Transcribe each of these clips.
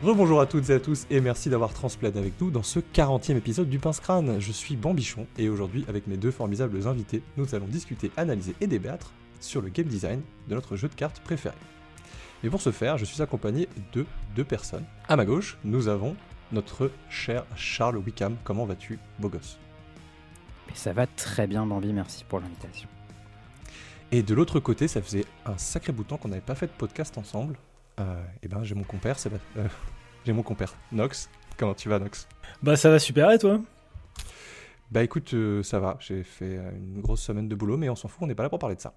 Rebonjour à toutes et à tous et merci d'avoir transplade avec nous dans ce 40e épisode du Pince Crâne. Je suis Bambichon et aujourd'hui avec mes deux formidables invités, nous allons discuter, analyser et débattre sur le game design de notre jeu de cartes préféré. Et pour ce faire, je suis accompagné de deux personnes. À ma gauche, nous avons notre cher Charles Wickham. Comment vas-tu, beau gosse? Mais ça va très bien Bambi, merci pour l'invitation. Et de l'autre côté, ça faisait un sacré bout de temps qu'on n'avait pas fait de podcast ensemble. Euh, et ben j'ai mon compère, c'est euh, j'ai mon compère Nox. Comment tu vas, Nox? Bah ça va super et toi? Bah écoute, euh, ça va. J'ai fait une grosse semaine de boulot, mais on s'en fout, on n'est pas là pour parler de ça.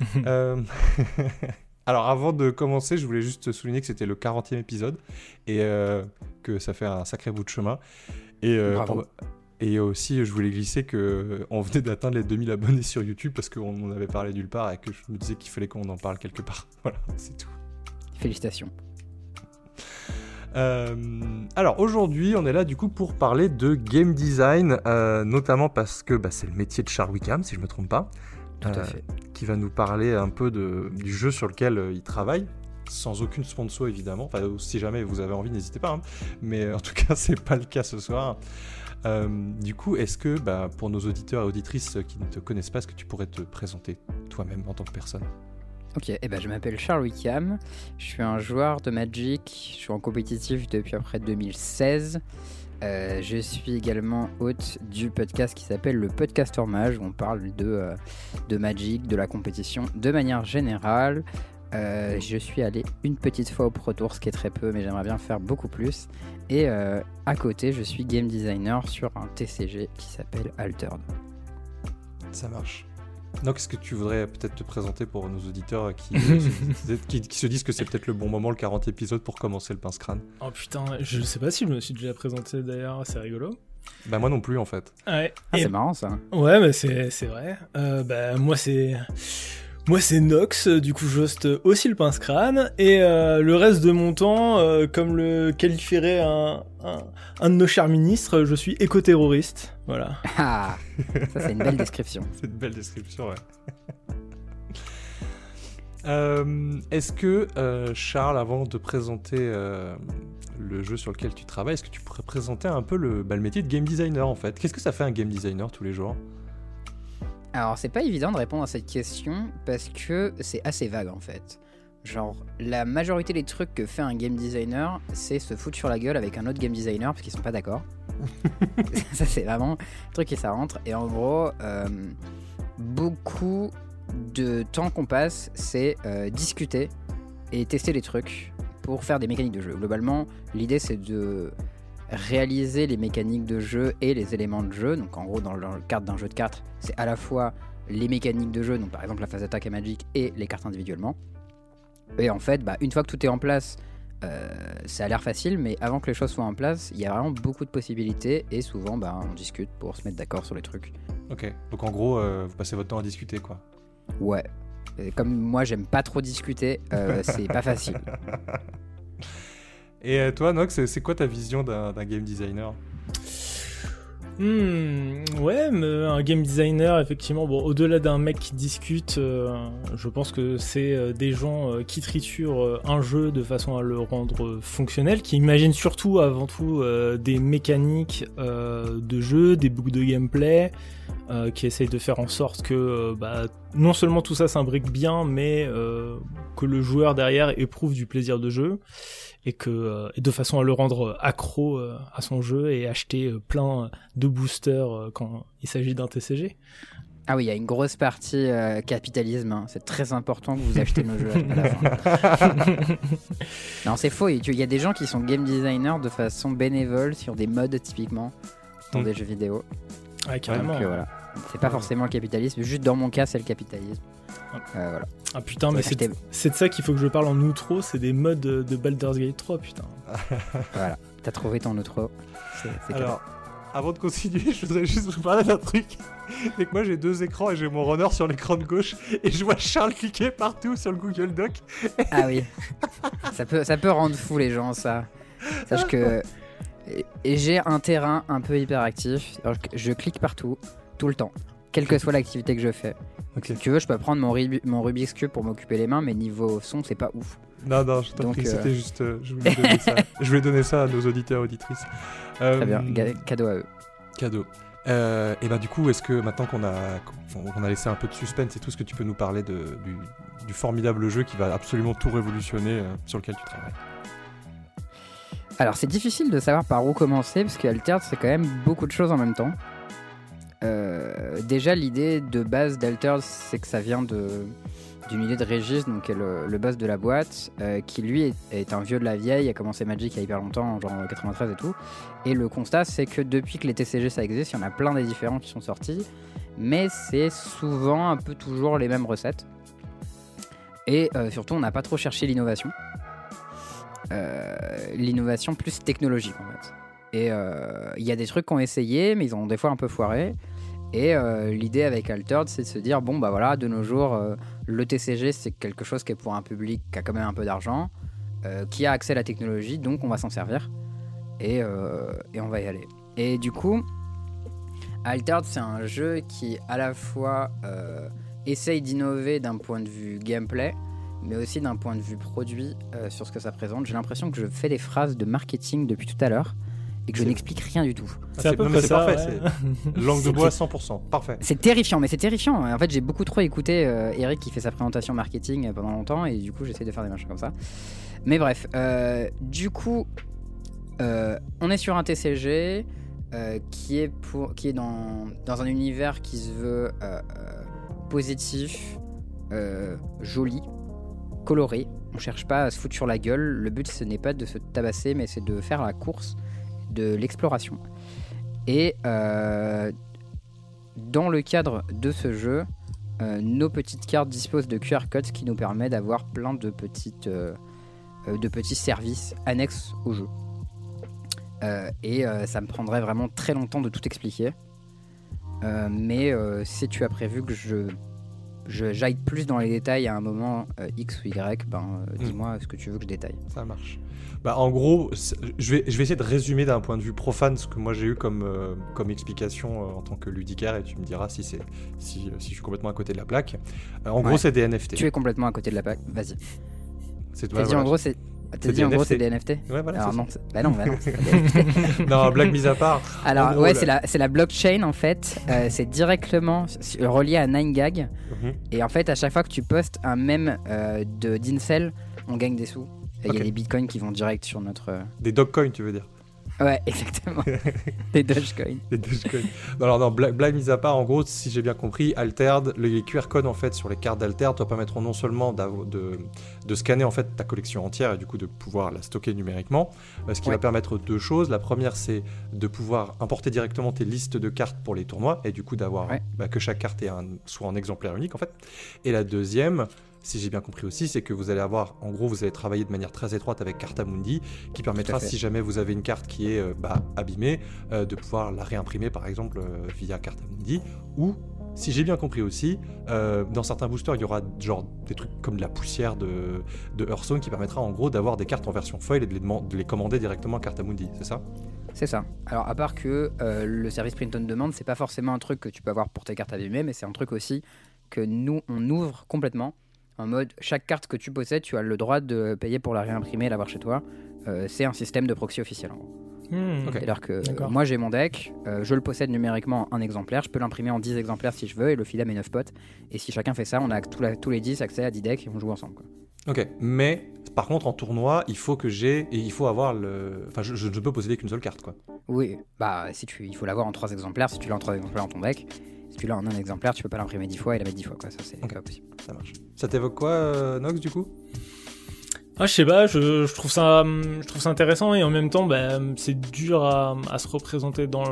Alors avant de commencer, je voulais juste souligner que c'était le 40e épisode et que ça fait un sacré bout de chemin. Et, et aussi, je voulais glisser qu'on venait d'atteindre les 2000 abonnés sur YouTube parce qu'on en avait parlé nulle part et que je me disais qu'il fallait qu'on en parle quelque part. Voilà, c'est tout. Félicitations. Euh, alors aujourd'hui, on est là du coup pour parler de game design, euh, notamment parce que bah, c'est le métier de Charles Wickham, si je me trompe pas, Tout à euh, fait. qui va nous parler un peu de, du jeu sur lequel il travaille, sans aucune sponsor évidemment. Enfin, si jamais vous avez envie, n'hésitez pas. Hein. Mais en tout cas, c'est pas le cas ce soir. du coup, est-ce que bah, pour nos auditeurs et auditrices qui ne te connaissent pas, est-ce que tu pourrais te présenter toi-même en tant que personne? Ok, eh ben, je m'appelle Charles Wickham, je suis un joueur de Magic, je suis en compétitif depuis après 2016. Euh, je suis également hôte du podcast qui s'appelle le Podcaster Mage, où on parle de, euh, de Magic, de la compétition de manière générale. Euh, je suis allé une petite fois au Pro Tour, ce qui est très peu, mais j'aimerais bien faire beaucoup plus. Et à côté, je suis game designer sur un TCG qui s'appelle Altered. Ça marche. Donc, est-ce que tu voudrais peut-être te présenter pour nos auditeurs qui, qui, se disent que c'est peut-être le bon moment, le 40 épisode, pour commencer le pince-crâne Oh putain, je sais pas si je me suis déjà présenté d'ailleurs, c'est rigolo. Bah, moi non plus en fait. Ouais. Ah, c'est marrant ça. Ouais, mais c'est vrai. Euh, bah, moi c'est. Moi c'est Nox, du coup j'hoste aussi le pince-crâne, et euh, le reste de mon temps, euh, comme le qualifierait un, un, de nos chers ministres, je suis éco-terroriste. Voilà. Ah, ça c'est une belle description. c'est une belle description, ouais. Euh, est-ce que, Charles, avant de présenter le jeu sur lequel tu travailles, est-ce que tu pourrais présenter un peu le, bah, le métier de game designer en fait? Qu'est-ce que ça fait un game designer tous les jours? Alors, c'est pas évident de répondre à cette question parce que c'est assez vague en fait. Genre, la majorité des trucs que fait un game designer, c'est se foutre sur la gueule avec un autre game designer parce qu'ils sont pas d'accord. ça, c'est vraiment le truc qui ça rentre. Et en gros, euh, beaucoup de temps qu'on passe, c'est euh, discuter et tester les trucs pour faire des mécaniques de jeu. Globalement, l'idée c'est de réaliser les mécaniques de jeu et les éléments de jeu. Donc en gros, dans le cadre d'un jeu de cartes, c'est à la fois les mécaniques de jeu, donc par exemple la phase d'attaque et Magic, et les cartes individuellement. Et en fait, bah, une fois que tout est en place, euh, ça a l'air facile, mais avant que les choses soient en place, il y a vraiment beaucoup de possibilités, et souvent, bah, on discute pour se mettre d'accord sur les trucs. Ok, donc en gros, euh, vous passez votre temps à discuter, quoi. Ouais. comme moi, j'aime pas trop discuter, euh, c'est pas facile. Et euh, toi, Nox, c'est quoi ta vision d'un game designer? Hmm, ouais, mais un game designer, effectivement, bon, au-delà d'un mec qui discute, euh, je pense que c'est euh, des gens qui triturent un jeu de façon à le rendre fonctionnel, qui imaginent surtout, avant tout, des mécaniques de jeu, des boucles de gameplay, qui essayent de faire en sorte que bah, non seulement tout ça s'imbrique bien, mais que le joueur derrière éprouve du plaisir de jeu et que euh, et de façon à le rendre accro euh, à son jeu et acheter euh, plein de boosters quand il s'agit d'un TCG. Ah oui, il y a une grosse partie capitalisme. Hein. C'est très important que vous achetez nos jeux à la fin. non, c'est faux. Il y a des gens qui sont game designers de façon bénévole sur des modes typiquement dans hmm. des jeux vidéo. Ouais, carrément. voilà. C'est pas forcément le capitalisme. Juste dans mon cas, c'est le capitalisme. Voilà. Ah putain, mais c'est de ça qu'il faut que je parle en outro, c'est des modes de Baldur's Gate 3, putain. voilà, t'as trouvé ton outro. Alors, avant de continuer, je voudrais juste vous parler d'un truc. C'est que moi j'ai deux écrans et j'ai mon runner sur l'écran de gauche et je vois Charles cliquer partout sur le Google Doc. ah oui, ça peut, ça peut rendre fou les gens, ça. Sache que j'ai un terrain un peu hyperactif. je clique partout, tout le temps, quelle que soit l'activité que je fais. Si tu veux, je peux prendre mon, mon Rubik's Cube pour m'occuper les mains, mais niveau son, c'est pas ouf. Non, non, je t'en prie, c'était euh, juste. Euh, je, voulais donner ça. je voulais donner ça à nos auditeurs et auditrices. Très bien, cadeau à eux. Cadeau. et bah, du coup, est-ce que maintenant qu'on a, qu'on a laissé un peu de suspense et tout, ce que tu peux nous parler de, du, formidable jeu qui va absolument tout révolutionner sur lequel tu travailles? Alors c'est difficile de savoir par où commencer parce qu'Altered c'est quand même beaucoup de choses en même temps. Euh, déjà l'idée de base d'Altered c'est que ça vient d'une idée de Régis, donc le, boss de la boîte, euh, qui lui est, un vieux de la vieille, a commencé Magic il y a hyper longtemps, genre en 93 et tout. Et le constat c'est que depuis que les TCG ça existe, il y en a plein des différents qui sont sortis, mais c'est souvent un peu toujours les mêmes recettes. Et euh, surtout on n'a pas trop cherché l'innovation. Euh, l'innovation plus technologique en fait. Et euh, il y a des trucs qu'on essayé, mais ils ont des fois un peu foiré. Et euh, l'idée avec Altered, c'est de se dire bon, bah voilà, de nos jours, le TCG, c'est quelque chose qui est pour un public qui a quand même un peu d'argent, qui a accès à la technologie, donc on va s'en servir. Et, et, on va y aller. Et du coup, Altered, c'est un jeu qui à la fois essaye d'innover d'un point de vue gameplay, mais aussi d'un point de vue produit euh, sur ce que ça présente. J'ai l'impression que je fais des phrases de marketing depuis tout à l'heure et que je n'explique rien du tout. C'est un peu parfait, c'est langue de bois 100%, parfait. C'est terrifiant, mais c'est terrifiant. En fait, j'ai beaucoup trop écouté euh, Eric qui fait sa présentation marketing euh, pendant longtemps et du coup, j'essaie de faire des machins comme ça. Mais bref, du coup, on est sur un TCG qui est, pour, qui est dans, dans un univers qui se veut positif, joli, coloré. On cherche pas à se foutre sur la gueule. Le but, ce n'est pas de se tabasser, mais c'est de faire la course de l'exploration. Et euh, dans le cadre de ce jeu, euh, nos petites cartes disposent de QR codes qui nous permettent d'avoir plein de, petites, euh, de petits services annexes au jeu. et ça me prendrait vraiment très longtemps de tout expliquer. mais si tu as prévu que je j'aille plus dans les détails à un moment euh, X ou Y, ben, euh, hmm. dis-moi ce que tu veux que je détaille. Ça marche. Bah, en gros, je vais, je vais essayer de résumer d'un point de vue profane ce que moi j'ai eu comme, euh, comme explication en tant que ludicaire et tu me diras si, c'est, si, si je suis complètement à côté de la plaque. en gros, c'est des NFT. Tu es complètement à côté de la plaque, vas-y. C'est toi. dit en gros, c'est T'as dit en gros c'est des NFT Ouais, voilà. Alors non, bah non, bah non, non, blague mise à part. Alors ouais, c'est la, la blockchain en fait. Euh, c'est directement relié à 9gag. Mhm. Et en fait, à chaque fois que tu postes un mème euh, de d'Incel, on gagne des sous. Il y a des bitcoins qui vont direct sur notre. Euh, des dogcoins, tu veux dire Ouais, exactement. des Dogecoin. des Dogecoin. Alors non, blague, mise à part, en gros, si j'ai bien compris, Altered, les QR codes en fait sur les cartes d'Altered te permettront non seulement de, de, scanner en fait ta collection entière et du coup de pouvoir la stocker numériquement, euh, ce qui va permettre deux choses. La première, c'est de pouvoir importer directement tes listes de cartes pour les tournois et du coup d'avoir bah, que chaque carte ait un, soit en exemplaire unique en fait. Et la deuxième, si j'ai bien compris aussi, c'est que vous allez avoir, en gros, vous allez travailler de manière très étroite avec Cartamundi, qui permettra, si jamais vous avez une carte qui est euh, bah, abîmée, euh, de pouvoir la réimprimer, par exemple, euh, via Cartamundi, ou si j'ai bien compris aussi, dans certains boosters, il y aura genre des trucs comme de la poussière de, de Hearthstone qui permettra en gros d'avoir des cartes en version foil et de les, de les commander directement à Cartamundi, c'est ça? C'est ça. Alors à part que le service print on demand, c'est pas forcément un truc que tu peux avoir pour tes cartes abîmées, mais c'est un truc aussi que nous on ouvre complètement en mode, chaque carte que tu possèdes, tu as le droit de payer pour la réimprimer et l'avoir chez toi. Euh, c'est un système de proxy officiel en gros. Hmm. C'est-à-dire que moi j'ai mon deck, euh, je le possède numériquement un exemplaire, je peux l'imprimer en 10 exemplaires si je veux et le filer à mes 9 potes. Et si chacun fait ça, on a tous les 10 accès à 10 decks et on joue ensemble. Ok, mais par contre en tournoi, il faut que j'ai et il faut avoir le. Enfin, je, ne peux posséder qu'une seule carte quoi. Oui, bah si tu, il faut l'avoir en 3 exemplaires si tu l'as en 3 exemplaires dans ton deck. Si tu l'as en un exemplaire, tu peux pas l'imprimer 10 fois et la mettre 10 fois quoi. Ça c'est pas possible. Ça marche. Ça t'évoque quoi, euh, Nox du coup? Ah, je sais pas, je, je, trouve ça, je trouve ça intéressant et en même temps, bah, c'est dur à, à, se représenter dans.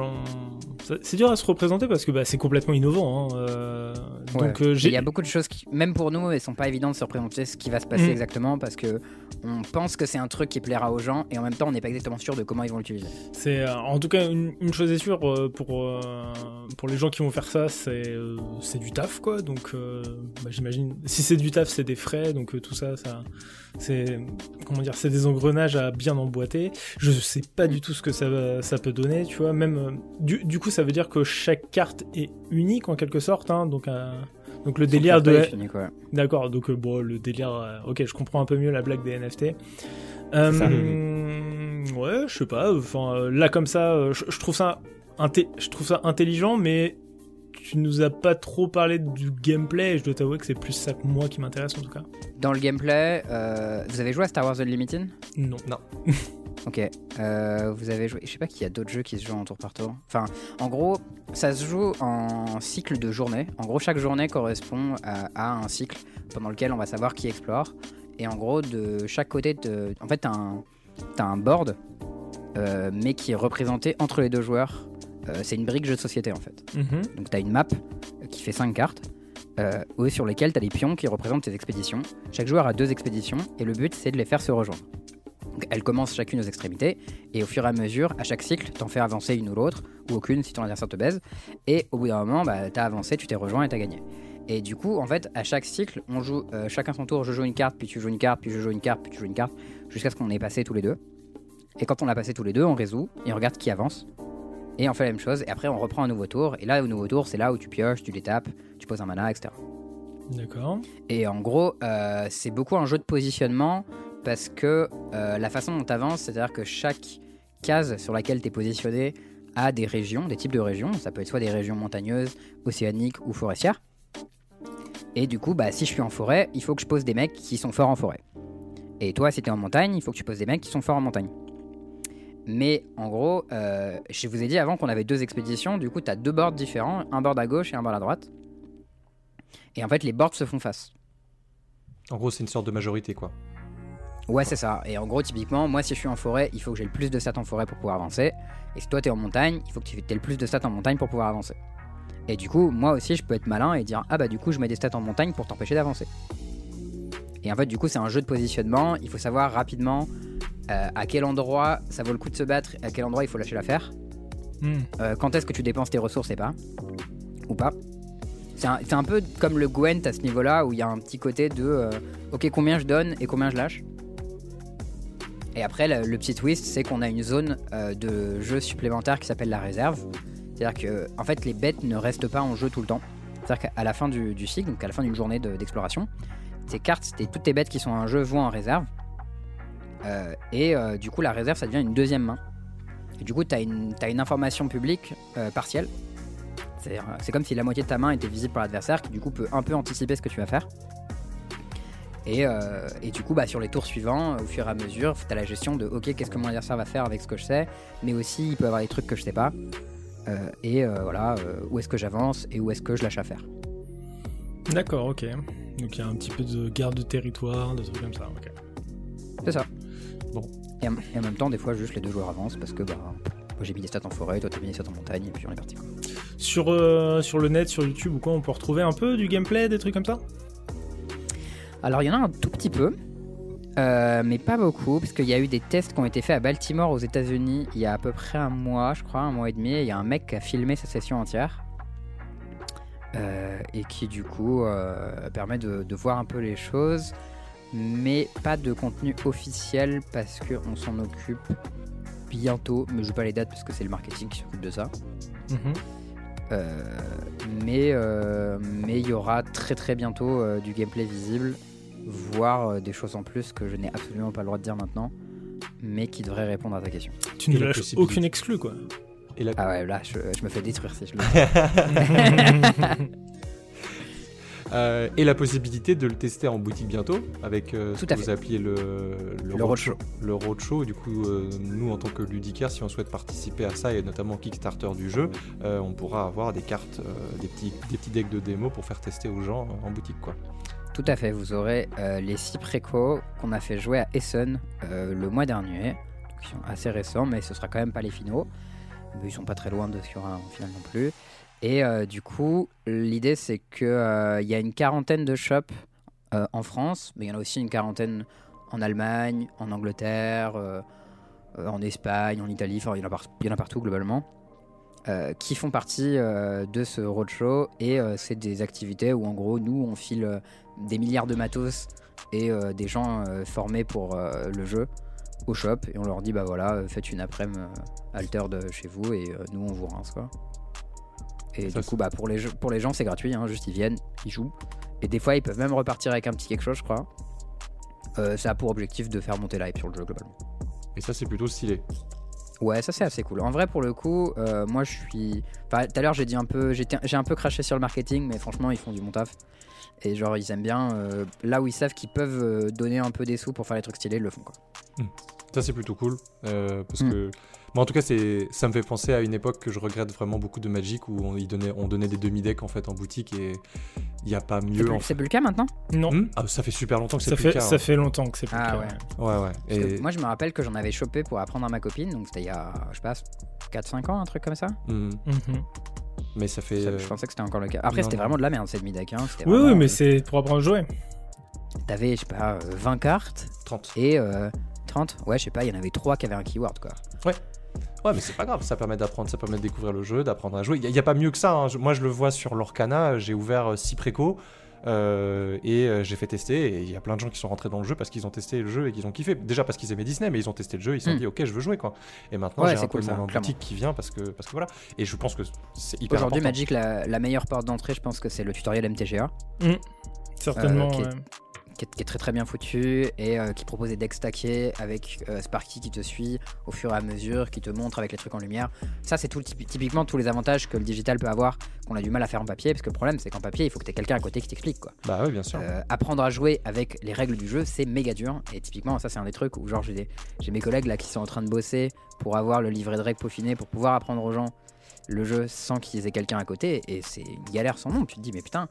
C'est dur à se représenter parce que bah, c'est complètement innovant. Hein, euh, donc euh, il y a beaucoup de choses qui, même pour nous, elles sont pas évidentes de se représenter ce qui va se passer mm. exactement parce que on pense que c'est un truc qui plaira aux gens et en même temps, on n'est pas exactement sûr de comment ils vont l'utiliser. C'est euh, en tout cas une, une, chose est sûre pour pour les gens qui vont faire ça, c'est c'est du taf quoi. Donc bah, j'imagine si c'est du taf, c'est des frais, donc tout ça, ça c'est comment dire, c'est des engrenages à bien emboîter. Je sais pas du tout ce que ça, ça peut donner, tu vois. Même euh, du, coup, ça veut dire que chaque carte est unique en quelque sorte, hein, donc, euh, Donc le délire de. D'accord, donc euh, bon, le délire. euh, ok, je comprends un peu mieux la blague des NFT. ça. Euh, ouais, je sais pas. Enfin, là comme ça, je, trouve ça, je trouve ça intelligent, mais tu nous as pas trop parlé du gameplay. Et je dois t'avouer que c'est plus ça que moi qui m'intéresse en tout cas. Dans le gameplay, euh, vous avez joué à Star Wars Unlimited? Non. Ok. Euh, vous avez joué. Je sais pas qu'il y a d'autres jeux qui se jouent en tour par tour. Enfin, en gros, ça se joue en cycle de journée. En gros, chaque journée correspond à, à un cycle pendant lequel on va savoir qui explore. Et en gros, de chaque côté, de... en fait, t'as un, t'as un board, euh, mais qui est représenté entre les deux joueurs. Euh, c'est une brique jeu de société en fait. Mhm. Donc tu as une map qui fait 5 cartes, euh, sur lesquelles tu as des pions qui représentent tes expéditions. Chaque joueur a deux expéditions, et le but c'est de les faire se rejoindre. Donc, elles commencent chacune aux extrémités, et au fur et à mesure, à chaque cycle, t'en fais avancer une ou l'autre, ou aucune si ton adversaire te baise, et au bout d'un moment, bah, t'as avancé, tu t'es rejoint et t'as gagné. Et du coup, en fait, à chaque cycle, on joue euh, chacun son tour, je joue une carte, puis tu joues une carte, puis je joue une carte, puis tu joues une carte, jusqu'à ce qu'on ait passé tous les deux. Et quand on a passé tous les deux, on résout, et on regarde qui avance. Et on fait la même chose, et après on reprend un nouveau tour, et là, au nouveau tour, c'est là où tu pioches, tu les tapes, tu poses un mana, etc. D'accord. Et en gros, euh, c'est beaucoup un jeu de positionnement parce que euh, la façon dont tu avances, c'est-à-dire que chaque case sur laquelle tu es positionné a des régions, des types de régions. Ça peut être soit des régions montagneuses, océaniques ou forestières. Et du coup, bah, si je suis en forêt, il faut que je pose des mecs qui sont forts en forêt. Et toi, si tu es en montagne, il faut que tu poses des mecs qui sont forts en montagne. Mais en gros, euh, je vous ai dit avant qu'on avait deux expéditions, du coup, tu as deux boards différents, un board à gauche et un board à droite. Et en fait, les boards se font face. En gros, c'est une sorte de majorité, quoi. Ouais, c'est ça. Et en gros, typiquement, moi, si je suis en forêt, il faut que j'ai le plus de stats en forêt pour pouvoir avancer. Et si toi, t'es en montagne, il faut que tu aies le plus de stats en montagne pour pouvoir avancer. Et du coup, moi aussi, je peux être malin et dire Ah bah, du coup, je mets des stats en montagne pour t'empêcher d'avancer. Et en fait, du coup, c'est un jeu de positionnement. Il faut savoir rapidement euh, à quel endroit ça vaut le coup de se battre, à quel endroit il faut lâcher l'affaire. Euh, quand est-ce que tu dépenses tes ressources et pas Ou pas C'est un, peu comme le Gwent à ce niveau-là où il y a un petit côté de euh, ok combien je donne et combien je lâche. Et après le, le petit twist c'est qu'on a une zone de jeu supplémentaire qui s'appelle la réserve. C'est-à-dire que en fait les bêtes ne restent pas en jeu tout le temps. C'est-à-dire qu'à la fin du, du cycle, donc à la fin d'une journée de- tes cartes, tes- toutes tes bêtes qui sont en jeu vont en réserve. Euh, et euh, du coup la réserve ça devient une deuxième main. Et du coup, tu as une, t'as une information publique euh, partielle. C'est comme si la moitié de ta main était visible par l'adversaire, qui du coup peut un peu anticiper ce que tu vas faire. Et, et du coup, bah, sur les tours suivants, au fur et à mesure, tu as la gestion de ok, qu'est-ce que mon adversaire va faire avec ce que je sais, mais aussi il peut avoir des trucs que je sais pas. Et voilà, où est-ce que j'avance et où est-ce que je lâche à faire. D'accord, ok. Donc il y a un petit peu de garde de territoire, des trucs comme ça. ok. C'est ça. Bon. Et en, et en même temps, des fois, juste les deux joueurs avancent parce que bah, moi j'ai mis des stats en forêt, toi t'as mis des stats en montagne, et puis on est parti. quoi. Sur, euh, sur le net, sur YouTube ou quoi, on peut retrouver un peu du gameplay, des trucs comme ça? Alors il y en a un tout petit peu, euh, mais pas beaucoup, parce qu'il y a eu des tests qui ont été faits à Baltimore aux États-Unis il y a à peu près un mois, je crois, un mois et demi. et Il y a un mec qui a filmé sa session entière. Euh, et qui du coup euh, permet de, de voir un peu les choses, mais pas de contenu officiel parce qu'on s'en occupe bientôt, mais je veux pas les dates parce que c'est le marketing qui s'occupe de ça. Mhm. Euh, mais euh, mais il y aura très très bientôt euh, du gameplay visible, voire euh, des choses en plus que je n'ai absolument pas le droit de dire maintenant, mais qui devraient répondre à ta question. Tu ne lâches aucune exclue, quoi. Et la... Ah ouais, là je, je me fais détruire si je le dis. Euh, et la possibilité de le tester en boutique bientôt avec euh, ce Tout que vous fait. appeliez le, le, Le roadshow. Le roadshow. Du coup, euh, nous, en tant que ludicaire, si on souhaite participer à ça, et notamment au Kickstarter du jeu, euh, on pourra avoir des cartes, euh, des, petits, des petits decks de démo pour faire tester aux gens euh, en boutique. quoi. Tout à fait, vous aurez euh, les six préco qu'on a fait jouer à Essen euh, le mois dernier, donc ils sont assez récents, mais ce sera quand même pas les finaux. Ils sont pas très loin de ce qu'il y aura en finale non plus. Et euh, du coup, l'idée c'est que euh, y a une quarantaine de shops euh, en France, mais il y en a aussi une quarantaine en Allemagne, en Angleterre, en Espagne, en Italie, enfin il y en y en a partout globalement. qui font partie de ce roadshow et c'est des activités où en gros nous on file des milliards de matos et des gens formés pour le jeu au shop et on leur dit bah voilà euh, faites une après-midi euh, alter de chez vous et euh, nous on vous rince quoi. Et Ça, du coup bah pour les, jeux- pour les gens c'est gratuit hein, juste ils viennent ils jouent. Et des fois, ils peuvent même repartir avec un petit quelque chose, je crois. Euh, ça a pour objectif de faire monter l'hype sur le jeu globalement. Et ça, c'est plutôt stylé. Ouais, ça c'est assez cool. En vrai, pour le coup, euh, moi je suis. Enfin, tout à l'heure j'ai dit un peu, j'ai un peu craché sur le marketing, mais franchement ils font du bon taf. Et genre ils aiment bien. euh, là où ils savent qu'ils peuvent donner un peu des sous pour faire les trucs stylés, ils le font quoi. Ça, c'est plutôt cool. euh, parce Mm. que. Moi, en tout cas, c'est... ça me fait penser à une époque que je regrette vraiment beaucoup de Magic où on, y donnait... on donnait des demi-decks en fait en boutique et il n'y a pas mieux. c'est plus le cas maintenant? Non, Hmm ah, ça fait super longtemps que c'est plus fait, le cas. ça hein. fait longtemps que c'est plus Ah le ouais. cas. Ouais, ouais. Que Et... Moi je me rappelle que j'en avais chopé pour apprendre à ma copine, donc c'était il y a, je sais pas, 4-5 ans, un truc comme ça. Hmm. Mhm. Mais ça fait. Ça- euh, Je pensais que c'était encore le cas. Après c'était vraiment de la merde cette mid-deck. Hein. Oui, oui, mais euh, c'est pour apprendre à jouer. T'avais, je sais pas, euh, 20 cartes 30. et euh, 30. Ouais, je sais pas, il y en avait 3 qui avaient un keyword quoi. Ouais, mais c'est pas grave, ça permet d'apprendre, ça permet de découvrir le jeu, d'apprendre à jouer. Il n'y a, pas mieux que ça. hein. Je- Moi, je le vois sur l'Orcana, j'ai ouvert 6 préco euh, et euh, j'ai fait tester. Et il y a plein de gens qui sont rentrés dans le jeu parce qu'ils ont testé le jeu et qu'ils ont kiffé. Déjà parce qu'ils aimaient Disney, mais ils ont testé le jeu, ils se sont Mm. dit, ok, je veux jouer quoi. Et maintenant, Ouais, j'ai c'est un cool, boutique qui vient parce que, parce que voilà. Et je pense que c'est hyper Aujourd'hui. Magic, la, la meilleure porte d'entrée, je pense que c'est le tutoriel MTGA. Certainement. Euh, qui est- ouais. Qui est, qui est très très bien foutu et euh, qui propose des decks stackés avec euh, Sparky qui te suit au fur et à mesure, qui te montre avec les trucs en lumière. Ça, c'est tout, typi- typiquement tous les avantages que le digital peut avoir, qu'on a du mal à faire en papier, parce que le problème, c'est qu'en papier, il faut que tu aies quelqu'un à côté qui t'explique. quoi. Bah oui, bien sûr. Euh, apprendre à jouer avec les règles du jeu, c'est méga dur. Et typiquement, ça, c'est un des trucs où, genre, j'ai des- j'ai mes collègues là qui sont en train de bosser pour avoir le livret de règles peaufiné, pour pouvoir apprendre aux gens le jeu sans qu'ils aient quelqu'un à côté. Et c'est une galère sans nom. Tu te dis, mais putain,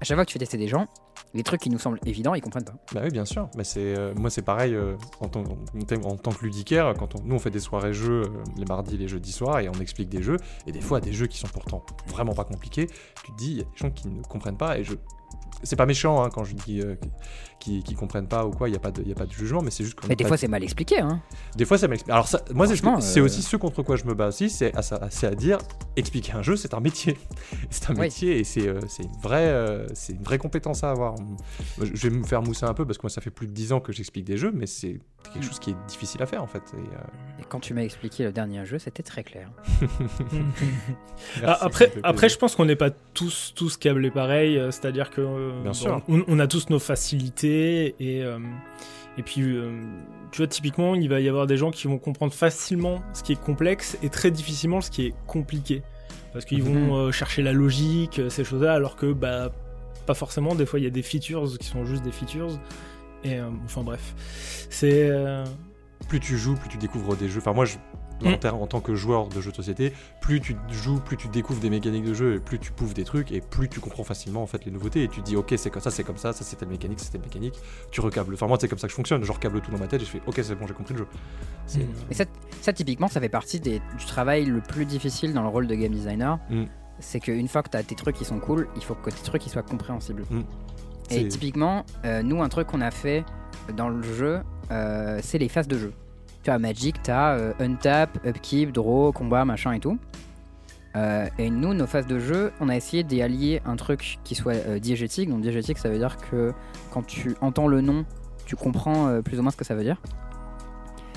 à chaque fois que tu fais tester des gens, les trucs qui nous semblent évidents, ils comprennent pas. Bah oui, bien sûr. Mais c'est euh, moi, c'est pareil euh, en, tant, que ludicaire. Quand on, nous, on fait des soirées jeux euh, les mardis, les jeudis soirs, et on explique des jeux. Et des fois, des jeux qui sont pourtant vraiment pas compliqués. Tu te dis, il y a des gens qui ne comprennent pas. Et je, c'est pas méchant hein, quand je dis euh, qui, qui comprennent pas ou quoi. Il y a pas de, y a pas de jugement, mais c'est juste Mais des fois, c'est mal expliqué. Hein. des fois, ça m'explique. Alors ça, moi, c'est c'est euh, aussi ce contre quoi je me bats aussi. C'est à, c'est dire, expliquer un jeu, c'est un métier. C'est un Oui. métier et c'est euh, c'est une vraie, c'est une vraie compétence à avoir. Je vais me faire mousser un peu parce que moi, ça fait plus de 10 ans que j'explique des jeux, mais c'est quelque chose qui est difficile à faire en fait. Et, euh, Et quand tu m'as expliqué le dernier jeu, c'était très clair. Ah, merci, après, après, je pense qu'on n'est pas tous, tous câblés pareil. euh, C'est-à-dire que euh, Bien bon, sûr. On, on a tous nos facilités et euh, et puis euh, tu vois typiquement il va y avoir des gens qui vont comprendre facilement ce qui est complexe et très difficilement ce qui est compliqué parce qu'ils Mhm. vont euh, chercher la logique ces choses-là alors que bah pas forcément. Des fois il y a des features qui sont juste des features et euh, enfin bref c'est euh, plus tu joues, plus tu découvres des jeux. Enfin, moi, je, en, Mm. en tant que joueur de jeux de société, plus tu joues, plus tu découvres des mécaniques de jeu, et plus tu pouves des trucs, et plus tu comprends facilement en fait les nouveautés. Et tu te dis, ok, c'est comme ça, c'est comme ça, ça c'est telle mécanique, c'est telle mécanique. Tu recables. Enfin, moi, c'est comme ça que je fonctionne. Je recable tout dans ma tête et je fais, ok, c'est bon, j'ai compris le jeu. C'est- Et ça, ça, typiquement, ça fait partie des- du travail le plus difficile dans le rôle de game designer. Mm. C'est qu'une fois que tu as tes trucs qui sont cool, il faut que tes trucs ils soient compréhensibles. Et typiquement, euh, nous, un truc qu'on a fait dans le jeu, euh, c'est les phases de jeu. Tu as Magic, tu as Untap, Upkeep, Draw, Combat, machin et tout. Euh, et nous, nos phases de jeu, on a essayé d'y allier un truc qui soit euh, diégétique. Donc diégétique, ça veut dire que quand tu entends le nom, tu comprends euh, plus ou moins ce que ça veut dire.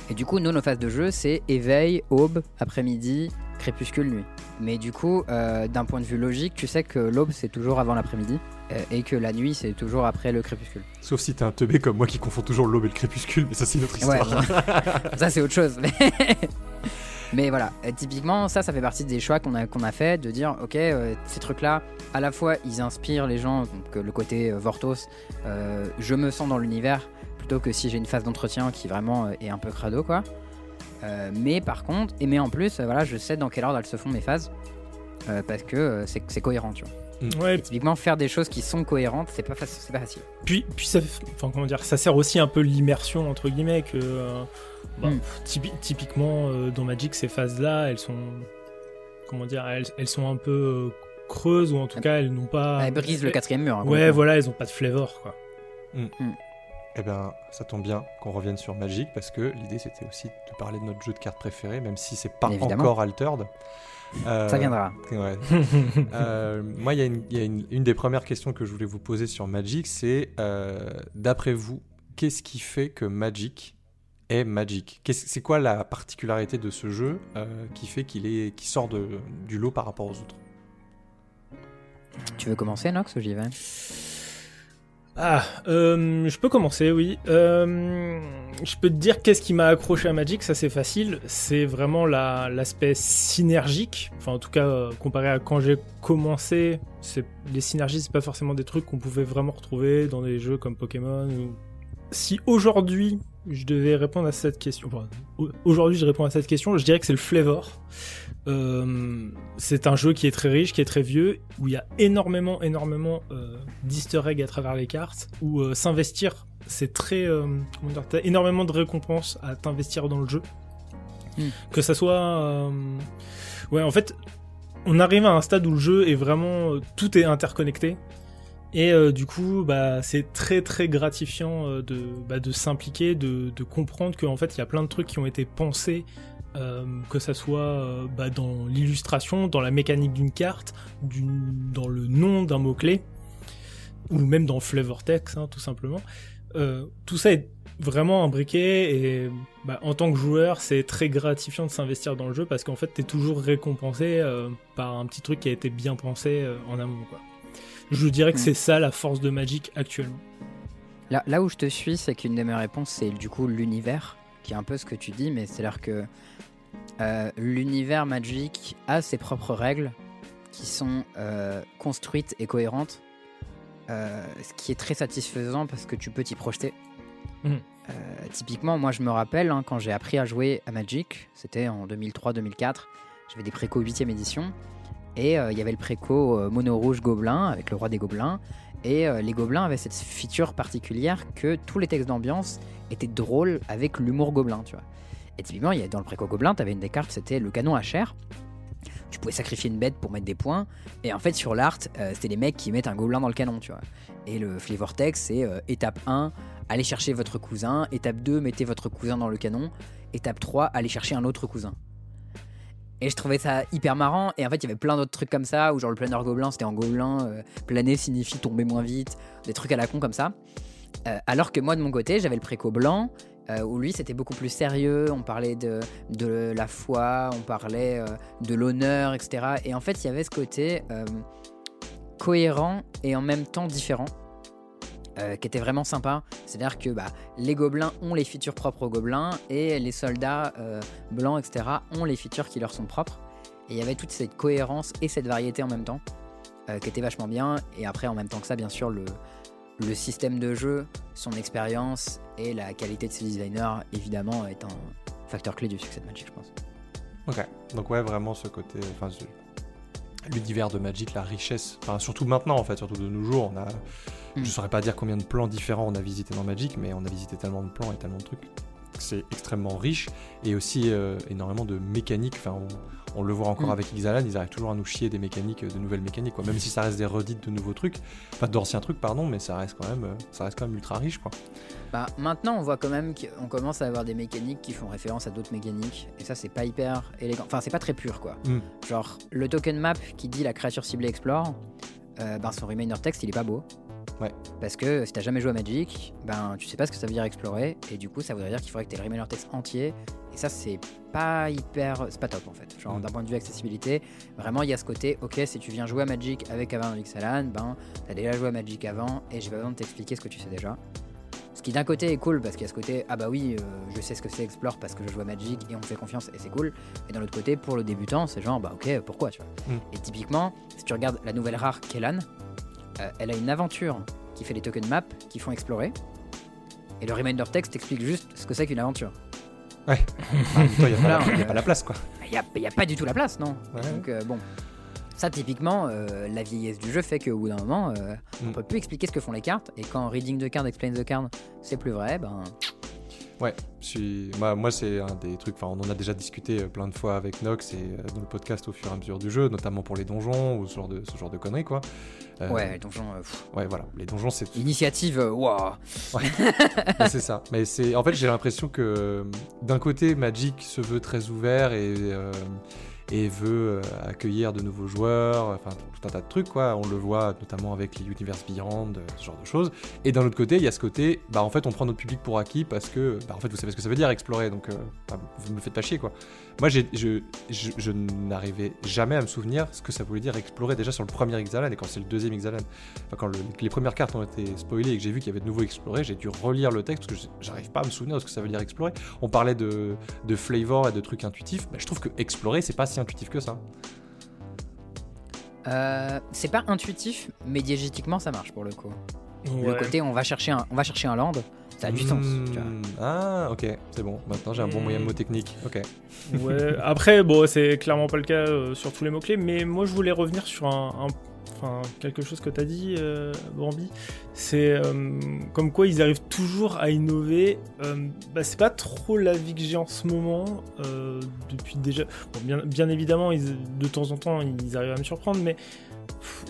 Et du coup, nous, nos phases de jeu, c'est éveil, aube, après-midi, crépuscule, nuit. Mais du coup, euh, d'un point de vue logique, tu sais que l'aube, c'est toujours avant l'après-midi. Euh, et que la nuit, c'est toujours après le crépuscule. Sauf si t'es un teubé comme moi qui confond toujours l'aube et le crépuscule, mais ça, c'est une autre Ouais, histoire. ça, c'est autre chose. Mais, mais voilà, Euh, typiquement, ça, ça fait partie des choix qu'on a, qu'on a fait de dire, ok, euh, ces trucs-là, à la fois, ils inspirent les gens, donc le côté euh, Vortos, euh, je me sens dans l'univers, plutôt que si j'ai une phase d'entretien qui vraiment est un peu crado, quoi. Mais par contre, et mais en plus, voilà, je sais dans quel ordre elles se font mes phases, parce que c'est cohérent, tu vois. Ouais Et typiquement, faire des choses qui sont cohérentes, c'est pas, c'est pas facile. Puis, puis ça, enfin, comment dire, ça sert aussi un peu l'immersion entre guillemets que euh, bah, Mm. typi- typiquement euh, dans Magic ces phases là elles sont comment dire elles, elles sont un peu euh, creuses ou en tout cas elles n'ont pas Elle brise le elles- quatrième mur. hein, ouais voilà elles ont pas de flavor quoi Eh ben, ça tombe bien qu'on revienne sur Magic parce que l'idée c'était aussi de parler de notre jeu de cartes préféré, même si c'est pas Évidemment. encore altered. Euh, Ça viendra. Ouais. Euh, moi, il y a, une, il y a une- une des premières questions que je voulais vous poser sur Magic, c'est euh, d'après vous, qu'est-ce qui fait que Magic est Magic? C'est quoi la particularité de ce jeu qui fait qu'il est, qui sort de, du lot par rapport aux autres? Tu veux commencer, Nox, ou j'y vais? Ah, euh, je peux commencer, oui. Euh, je peux te dire qu'est-ce qui m'a accroché à Magic, ça c'est facile. C'est vraiment la- l'aspect synergique. Enfin, en tout cas, euh, comparé à quand j'ai commencé, les synergies, c'est pas forcément des trucs qu'on pouvait vraiment retrouver dans des jeux comme Pokémon. Si aujourd'hui je devais répondre à cette question, enfin, aujourd'hui je réponds à cette question, je dirais que c'est le flavor. Euh, c'est un jeu qui est très riche, qui est très vieux, où il y a énormément, énormément euh, d'easter eggs à travers les cartes, où euh, s'investir, c'est très... comment dire, t'as énormément de récompenses à t'investir dans le jeu. Mm. Que ça soit... ouais, en fait, on arrive à un stade où le jeu est vraiment... tout est interconnecté. Et euh, du coup, bah, c'est très très gratifiant euh, de, bah, de s'impliquer, de, comprendre qu'en fait, il y a plein de trucs qui ont été pensés euh, que ça soit bah, dans l'illustration, dans la mécanique d'une carte, dans le nom d'un mot-clé, ou même dans flavor text, hein, tout simplement. Tout ça est vraiment imbriqué et en tant que joueur, c'est très gratifiant de s'investir dans le jeu parce qu'en fait, t'es toujours récompensé par un petit truc qui a été bien pensé en amont. Quoi. Je dirais que Mm. c'est ça la force de Magic actuellement. Là, là où je te suis, c'est qu'une de mes réponses, c'est du coup l'univers, qui est un peu ce que tu dis, mais c'est-à-dire que euh, l'univers Magic a ses propres règles qui sont euh, construites et cohérentes, euh, ce qui est très satisfaisant parce que tu peux t'y projeter. Euh, typiquement, moi je me rappelle hein, quand j'ai appris à jouer à Magic, c'était en 2003-2004, j'avais des précos 8ème édition, et euh, il y avait le préco euh, mono rouge gobelin avec le roi des gobelins. Et euh, les gobelins avaient cette feature particulière que tous les textes d'ambiance étaient drôles avec l'humour gobelin, tu vois. Et typiquement, dans le préco gobelin, tu avais une des cartes, c'était le canon à chair. Tu pouvais sacrifier une bête pour mettre des points. Et en fait, sur l'art, c'était les mecs qui mettent un gobelin dans le canon, tu vois. Et le flavor text, c'est étape 1, allez chercher votre cousin. Étape 2, mettez votre cousin dans le canon. Étape 3, allez chercher un autre cousin. Et je trouvais ça hyper marrant. Et en fait, il y avait plein d'autres trucs comme ça, où genre le planeur gobelin, c'était en gobelin. euh, planer signifie tomber moins vite. Des trucs à la con comme ça. Euh, alors que moi, de mon côté, j'avais le préco blanc, euh, où lui, c'était beaucoup plus sérieux. On parlait de, de la foi, on parlait euh, de l'honneur, etc. Et en fait, il y avait ce côté cohérent et en même temps différent. Euh, qui était vraiment sympa. C'est-à-dire que bah, les gobelins ont les features propres aux gobelins et les soldats euh, blancs, etc., ont les features qui leur sont propres. Et il y avait toute cette cohérence et cette variété en même temps, euh, qui était vachement bien. Et après, en même temps que ça, bien sûr, le, système de jeu, son expérience et la qualité de ses designers, évidemment, est un facteur clé du succès de Magic, je pense. Ok, donc ouais, vraiment ce côté, enfin, l'univers de Magic, la richesse, enfin, surtout maintenant en fait, surtout de nos jours, on a, Mm. je saurais pas dire combien de plans différents on a visité dans Magic, mais on a visité tellement de plans et tellement de trucs, c'est extrêmement riche, et aussi euh, énormément de mécaniques, enfin, on, on le voit encore Mm. avec Xalan, ils arrivent toujours à nous chier des mécaniques, de nouvelles mécaniques, quoi. même si ça reste des redites de nouveaux trucs, enfin d'anciens trucs, pardon, mais ça reste quand même, euh, ça reste quand même ultra riche, quoi. Bah, maintenant, on voit quand même qu'on commence à avoir des mécaniques qui font référence à d'autres mécaniques. Et ça, c'est pas hyper élégant. Enfin, c'est pas très pur, quoi. Mm. Genre, le token map qui dit la créature ciblée explore, euh, ben, son reminder text, il est pas beau. Ouais. Parce que si t'as jamais joué à Magic, ben, tu sais pas ce que ça veut dire explorer. Et du coup, ça voudrait dire qu'il faudrait que t'aies le reminder text entier. Et ça, c'est pas hyper. C'est pas top, en fait. Genre, Mm. d'un point de vue accessibilité, vraiment, il y a ce côté, ok, si tu viens jouer à Magic avec Avan Vixalan, ben, t'as déjà joué à Magic avant et j'ai pas besoin de t'expliquer ce que tu sais déjà. Ce qui d'un côté est cool parce qu'il y a ce côté ah bah oui euh, je sais ce que c'est Explore parce que je joue à Magic et on me fait confiance et c'est cool et d'un autre côté pour le débutant c'est genre bah ok pourquoi tu vois Mm. et typiquement si tu regardes la nouvelle rare Kellan euh, elle a une aventure qui fait les tokens map qui font explorer et le reminder text explique juste ce que c'est qu'une aventure Ouais. Temps, il y a pas la- a pas place, quoi. il y a, pas du tout la place non Ouais. donc euh, bon ça typiquement euh, la vieillesse du jeu fait qu'au bout d'un moment euh, on Mm. peut plus expliquer ce que font les cartes et quand reading the card explain the card c'est plus vrai ben Ouais, je suis... moi, moi c'est un des trucs, enfin on en a déjà discuté euh, plein de fois avec Nox et euh, dans le podcast au fur et à mesure du jeu, notamment pour les donjons ou ce genre de, ce genre de conneries quoi. Euh, ouais donjon euh, pff, Ouais voilà, les donjons c'est Initiative, euh, waouh Ouais, c'est ça. Mais c'est, en fait, j'ai l'impression que euh, d'un côté, Magic se veut très ouvert et, euh, et veut accueillir de nouveaux joueurs, enfin tout un tas de trucs quoi. On le voit notamment avec les Universe Beyond, ce genre de choses. Et d'un autre côté, il y a ce côté, bah en fait on prend notre public pour acquis parce que, bah, en fait vous savez ce que ça veut dire explorer, donc bah, vous me faites pas chier quoi. Moi je, je, je n'arrivais jamais à me souvenir ce que ça voulait dire explorer déjà sur le premier Xalan et quand c'est le deuxième Xalan, quand les premières cartes ont été spoilées et que j'ai vu qu'il y avait de nouveau exploré, j'ai dû relire le texte parce que j'arrive pas à me souvenir de ce que ça veut dire explorer. On parlait de, de flavor et de trucs intuitifs, mais je trouve que explorer c'est pas si intuitif que ça. Euh, c'est pas intuitif, mais diégétiquement ça marche pour le coup. Le côté on va chercher un, on va chercher un land, ça a du sens. Hmm. Ah, ok, c'est bon. Maintenant, j'ai un bon moyen de mot technique. Ok. Ouais. Après, bon, c'est clairement pas le cas euh, sur tous les mots-clés, mais moi, je voulais revenir sur un, enfin, quelque chose que tu as dit, euh, Bambi. C'est euh, comme quoi ils arrivent toujours à innover. bah, c'est pas trop la vie que j'ai en ce moment. depuis déjà. bien, bien, évidemment, ils, de temps en temps, ils arrivent à me surprendre, mais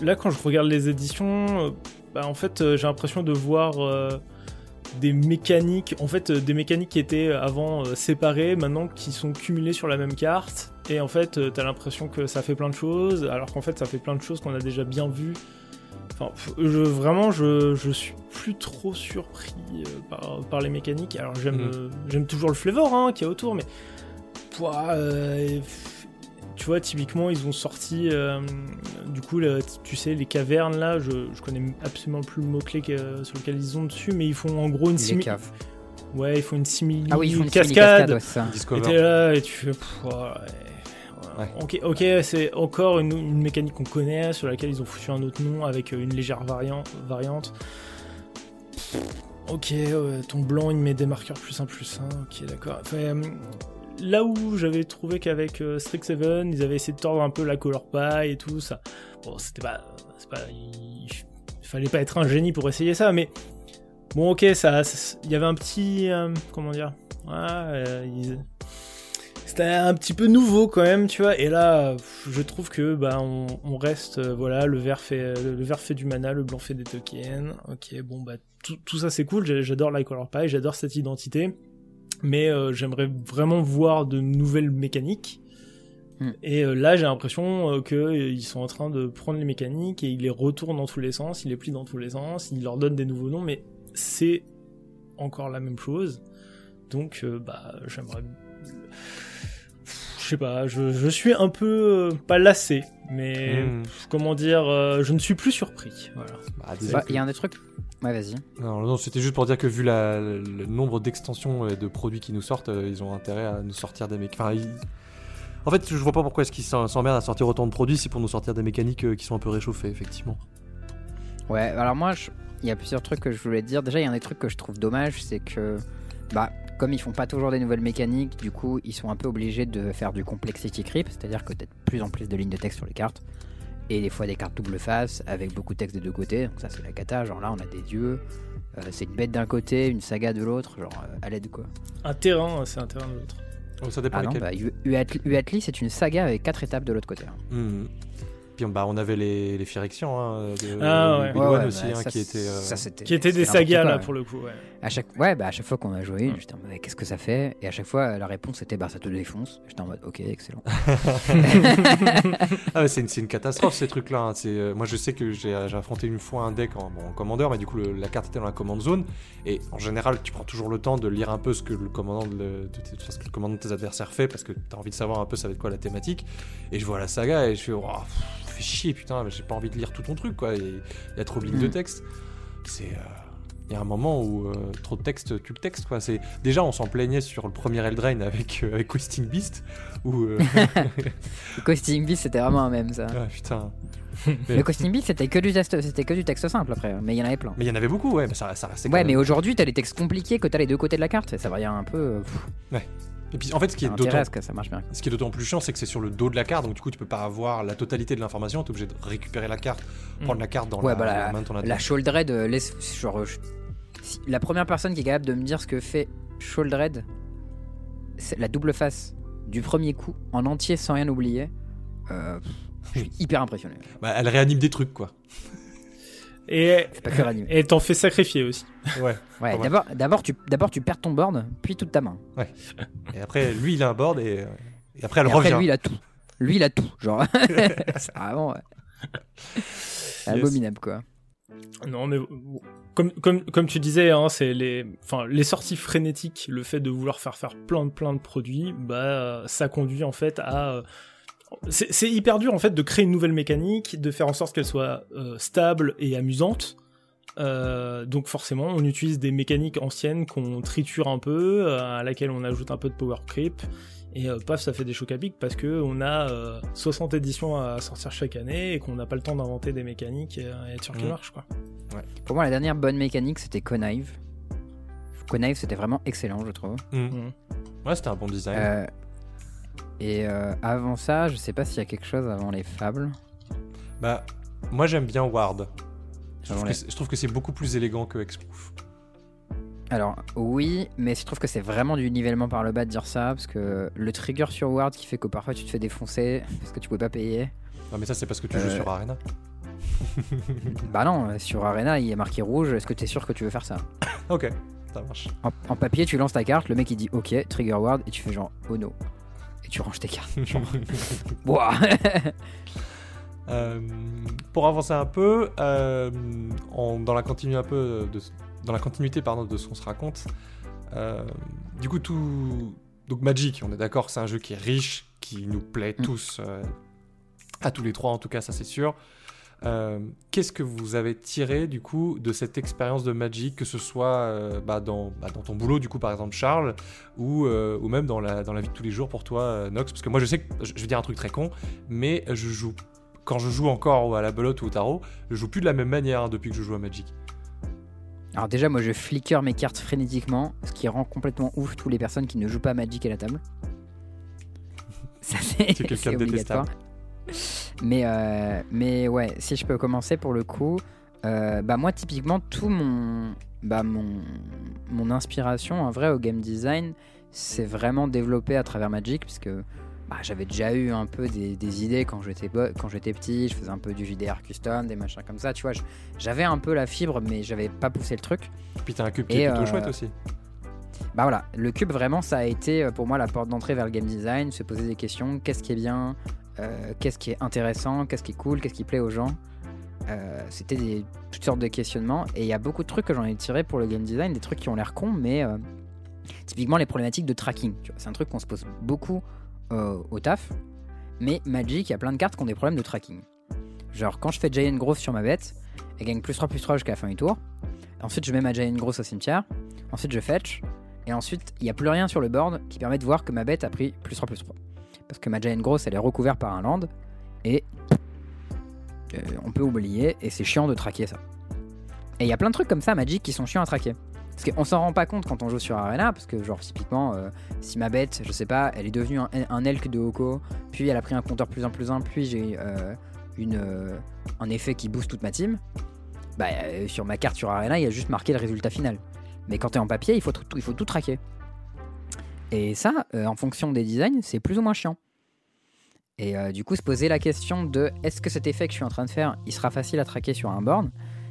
là, quand je regarde les éditions, bah, en fait, j'ai l'impression de voir des mécaniques, en fait, euh, des mécaniques qui étaient avant euh, séparées, maintenant qui sont cumulées sur la même carte. Et en fait, euh, t'as l'impression que ça fait plein de choses, alors qu'en fait, ça fait plein de choses qu'on a déjà bien vues. Enfin, je, vraiment, je, je suis plus trop surpris par, par, les mécaniques. Alors, j'aime mm. j'aime toujours le flavor hein, qui est autour, mais. Pouah, tu vois, typiquement, ils ont sorti, euh, du coup, tu sais, les cavernes là, je, je connais absolument plus le mot-clé sur lequel ils ont dessus, mais ils font en gros une simili. Ouais, ils font une simili. Ah oui, ils font une cascade. cascade et t'es là et tu fais. Ok, ok, c'est encore une, une mécanique qu'on connaît, sur laquelle ils ont foutu un autre nom avec une légère variante. Ok, ton blanc il met des marqueurs plus 1 plus 1, ok d'accord. Enfin, là où j'avais trouvé qu'avec euh, Strixhaven, ils avaient essayé de tordre un peu la color pie et tout ça. Bon, c'était pas, pas il, fallait pas être un génie pour essayer ça, mais bon, ok, ça, il y avait un petit, euh, comment dire, euh, c'était un petit peu nouveau quand même, tu vois. Et là, je trouve que bah on, reste, voilà, le vert fait, le vert fait du mana, le blanc fait des tokens. Ok, bon bah tout, tout ça c'est cool. J'adore la color pie, j'adore cette identité mais euh, j'aimerais vraiment voir de nouvelles mécaniques. Hmm. Et euh, là, j'ai l'impression euh, qu'ils sont en train de prendre les mécaniques et ils les retournent dans tous les sens, ils les plient dans tous les sens, ils leur donnent des nouveaux noms, mais c'est encore la même chose. Donc, bah, j'aimerais. Je sais pas, je, suis un peu pas lassé, mais hmm. comment dire, je ne suis plus surpris. Voilà. Bah, il y a un des trucs Ouais, vas-y. Non, c'était juste pour dire que vu le nombre d'extensions et de produits qui nous sortent, euh, ils ont intérêt à nous sortir des mecs. Enfin, En fait, je vois pas pourquoi est-ce qu'ils s'emmerdent à sortir autant de produits si pour nous sortir des mécaniques euh, qui sont un peu réchauffées, effectivement. Ouais, alors moi, il y a plusieurs trucs que je voulais dire. Déjà, il y a un des trucs que je trouve dommage, c'est que, bah, comme ils font pas toujours des nouvelles mécaniques, du coup, ils sont un peu obligés de faire du complexity creep, c'est-à-dire que t'as de plus en plus de lignes de texte sur les cartes et des fois des cartes double face avec beaucoup de texte des deux côtés. Donc ça c'est la cata. Genre là on a des dieux, euh, c'est une bête d'un côté, une saga de l'autre. Genre euh, à l'aide quoi. Un terrain, c'est un terrain de l'autre. Oh, ça dépend ah non, bah, Uatli c'est une saga avec quatre étapes de l'autre côté. Hein. Mmh. Puis bah, on avait les, les Phyrexians hein, de, ah, ouais. aussi, bah, hein, qui, étaient, euh, qui étaient des sagas là pour le coup. Ouais. À chaque, ouais, bah, à chaque fois qu'on a joué, j'étais en mode qu'est-ce que ça fait? Et à chaque fois la réponse était bah ça te défonce. J'étais en mode ok, excellent. ah, c'est une, une, catastrophe ces trucs là. Hein. Euh, moi je sais que j'ai affronté une fois un deck en, bon, commandeur, mais du coup la carte était dans la commande zone. Et en général, tu prends toujours le temps de lire un peu ce que le commandant de, ce que le commandant de tes adversaires fait parce que tu as envie de savoir un peu ça va être quoi la thématique. Et je vois la saga et je fais fais chier, putain, j'ai pas envie de lire tout ton truc, quoi. Il y a trop de lignes de mm. texte. C'est. Il euh, y a un moment où euh, trop de texte tue le texte, quoi. C'est déjà on s'en plaignait sur le premier Eldrain avec euh, avec Questing Beast où. Questing Beast c'était vraiment un même ça. Ah, putain. Le Questing Beast c'était que du texte, c'était que du texte simple après, mais il y en avait plein. Mais il y en avait beaucoup, ouais, mais ça, ça restait. Ouais, mais aujourd'hui t'as les textes compliqués que t'as les deux côtés de la carte, ça varie un peu. Ouais. Et puis en fait, ce qui est d'autant, ce qui est d'autant plus chiant, c'est que c'est sur le dos de la carte, donc du coup, tu peux pas avoir la totalité de l'information. Tu es obligé de récupérer la carte, mm. prendre la carte dans la, bah, main de ton. La Sholdred, euh, laisse, genre, la première personne qui est capable de me dire ce que fait Sholdred, c'est la double face du premier coup en entier sans rien oublier. Euh, je suis hyper impressionné. Bah, elle réanime des trucs, quoi. Et et t'en fais sacrifier aussi. Ouais. ouais d'abord, d'abord tu, d'abord tu perds ton board, puis toute ta main. Ouais. Et après, lui, il a un board et, et après, elle et revient. Après, lui, il a tout. Lui, il a tout. Genre, c'est vraiment abominable, quoi. Non, mais comme, comme, comme tu disais, hein, c'est les, enfin, les sorties frénétiques, le fait de vouloir faire faire plein de plein de produits, bah, ça conduit en fait à c'est hyper dur en fait de créer une nouvelle mécanique, de faire en sorte qu'elle soit euh, stable et amusante. Euh, donc forcément, on utilise des mécaniques anciennes qu'on triture un peu, euh, à laquelle on ajoute un peu de power creep, et paf, ça fait des chocs à pic parce que on a 60 éditions à sortir chaque année et qu'on n'a pas le temps d'inventer des mécaniques et, être sûr qu'elles mmh. marchent quoi. Pour moi, la dernière bonne mécanique, c'était Connive. Connive, c'était vraiment excellent, je trouve. Mmh. Mmh. Ouais, c'était un bon design. Et euh, avant ça, je sais pas s'il y a quelque chose avant les fables. Bah, moi j'aime bien Ward. Je trouve, que c'est beaucoup plus élégant que Exproof. Alors oui, mais je trouve que c'est vraiment du nivellement par le bas de dire ça, parce que le trigger sur Ward qui fait que parfois tu te fais défoncer parce que tu pouvais pas payer. Non mais ça c'est parce que tu joues euh, sur Arena. bah non, sur Arena il est marqué rouge, est-ce que tu es sûr que tu veux faire ça Ok, ça marche. En, en, papier tu lances ta carte, le mec il dit ok, trigger Ward, et tu fais genre oh no tu ranges tes cartes. euh, pour avancer un peu, euh, dans la continuité un peu de, dans la continuité pardon de ce qu'on se raconte, euh, du coup tout donc Magic, on est d'accord, c'est un jeu qui est riche, qui nous plaît mm. tous, à tous les trois en tout cas, ça c'est sûr. Euh, qu'est-ce que vous avez tiré du coup de cette expérience de Magic, que ce soit euh, bah, dans, bah, dans, ton boulot du coup par exemple Charles, ou, euh, ou même dans la, dans la vie de tous les jours pour toi Nox? Parce que moi je sais que je vais dire un truc très con, mais je joue quand je joue encore à la belote ou au tarot, je joue plus de la même manière hein, depuis que je joue à Magic. Alors déjà moi je flicker mes cartes frénétiquement, ce qui rend complètement ouf toutes les personnes qui ne jouent pas Magic à la table. Ça c'est quelqu'un de détestable. Mais, euh, mais ouais, si je peux commencer pour le coup, euh, bah moi typiquement tout mon, bah mon, mon inspiration en vrai au game design, c'est vraiment développé à travers Magic puisque bah, j'avais déjà eu un peu des, des idées quand j'étais quand j'étais petit, je faisais un peu du JDR custom, des machins comme ça, tu vois, j'avais un peu la fibre mais j'avais pas poussé le truc. Et puis t'as un cube qui est plutôt euh, chouette aussi. Bah voilà, le cube vraiment ça a été pour moi la porte d'entrée vers le game design, se poser des questions, qu'est-ce qui est bien, euh, qu'est-ce qui est intéressant, qu'est-ce qui est cool, qu'est-ce qui plaît aux gens? Euh, c'était toutes sortes de questionnements et il y a beaucoup de trucs que j'en ai tiré pour le game design, des trucs qui ont l'air cons, mais euh, typiquement les problématiques de tracking. C'est un truc qu'on se pose beaucoup au taf, mais Magic, il y a plein de cartes qui ont des problèmes de tracking. Genre quand je fais Giant Growth sur ma bête, elle gagne plus 3 plus 3 jusqu'à la fin du tour. Ensuite je mets ma Giant Growth au cimetière. Ensuite je fetch. Et ensuite il n'y a plus rien sur le board qui permet de voir que ma bête a pris plus 3 plus 3 parce que ma Giant Gross elle est recouverte par un land et euh, on peut oublier et c'est chiant de traquer ça. Et il y a plein de trucs comme ça Magic qui sont chiants à traquer. Parce qu'on s'en rend pas compte quand on joue sur Arena, parce que genre typiquement, euh, si ma bête, je sais pas, elle est devenue un, elk de Hoko, puis elle a pris un compteur plus en plus un, puis j'ai euh, une, un effet qui booste toute ma team, bah sur ma carte sur Arena, il y a juste marqué le résultat final. Mais quand tu es en papier, il faut, il faut tout traquer. Et ça, euh, en fonction des designs, c'est plus ou moins chiant. Et euh, du coup, se poser la question de est-ce que cet effet que je suis en train de faire, il sera facile à traquer sur un board?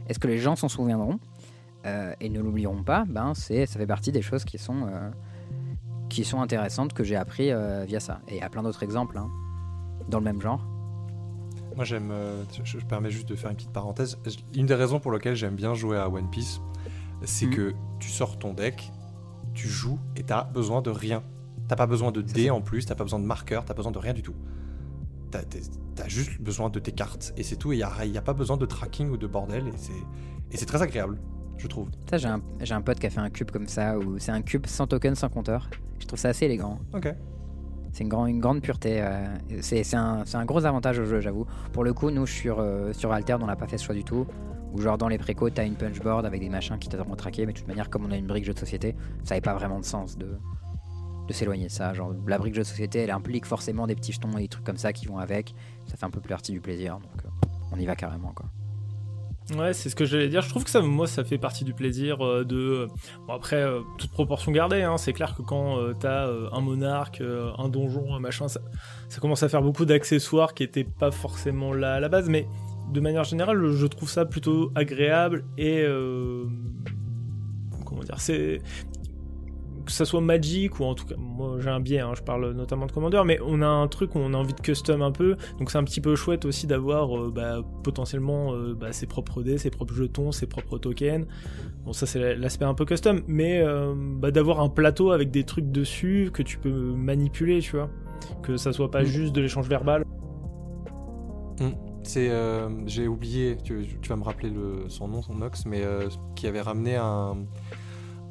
Est-ce que les gens s'en souviendront? Euh, et ne l'oublieront pas Ben, c'est, ça fait partie des choses qui sont, qui sont intéressantes que j'ai appris via ça. Et il y a plein d'autres exemples hein, dans le même genre. Moi, j'aime. je, me permets juste de faire une petite parenthèse. Une des raisons pour lesquelles j'aime bien jouer à One Piece, c'est mm. que tu sors ton deck tu joues et t'as besoin de rien. T'as pas besoin de dés en plus, t'as pas besoin de marqueurs, t'as besoin de rien du tout. T'as as juste besoin de tes cartes et c'est tout. Il n'y a, y a, pas besoin de tracking ou de bordel et c'est très agréable, je trouve. Ça, j'ai un, un, pote qui a fait un cube comme ça où c'est un cube sans token, sans compteur. Je trouve ça assez élégant. Ok. C'est une, grand, une, grande pureté. Euh, c'est un, un, gros avantage au jeu, j'avoue. Pour le coup, nous, sur, euh, sur Alter, on n'a pas fait ce choix du tout. Ou genre dans les précos, t'as une punchboard avec des machins qui t'auront traqué, mais de toute manière, comme on a une brique de société, ça n'avait pas vraiment de sens de, s'éloigner de ça. Genre, la brique de société, elle implique forcément des petits jetons et des trucs comme ça qui vont avec. Ça fait un peu plus partie du plaisir, donc euh, on y va carrément, quoi. Ouais, c'est ce que j'allais dire. Je trouve que ça, moi, ça fait partie du plaisir euh, de. Euh, bon, après, toute proportion gardée, hein, c'est clair que quand t'as un monarque, un donjon, un machin, ça, ça commence à faire beaucoup d'accessoires qui étaient pas forcément là à la base, mais de manière générale, je trouve ça plutôt agréable et euh, comment dire, c'est que ça soit Magic ou en tout cas, moi j'ai un biais, hein, je parle notamment de Commander, mais on a un truc où on a envie de custom un peu, donc c'est un petit peu chouette aussi d'avoir euh, bah, potentiellement euh, bah, ses propres dés, ses propres jetons, ses propres tokens. Bon, ça c'est l'aspect un peu custom, mais bah, d'avoir un plateau avec des trucs dessus que tu peux manipuler, tu vois, que ça soit pas Mm. juste de l'échange verbal. C'est, euh, j'ai oublié, tu, tu vas me rappeler le, son nom, son Nox, mais euh, qui avait ramené un,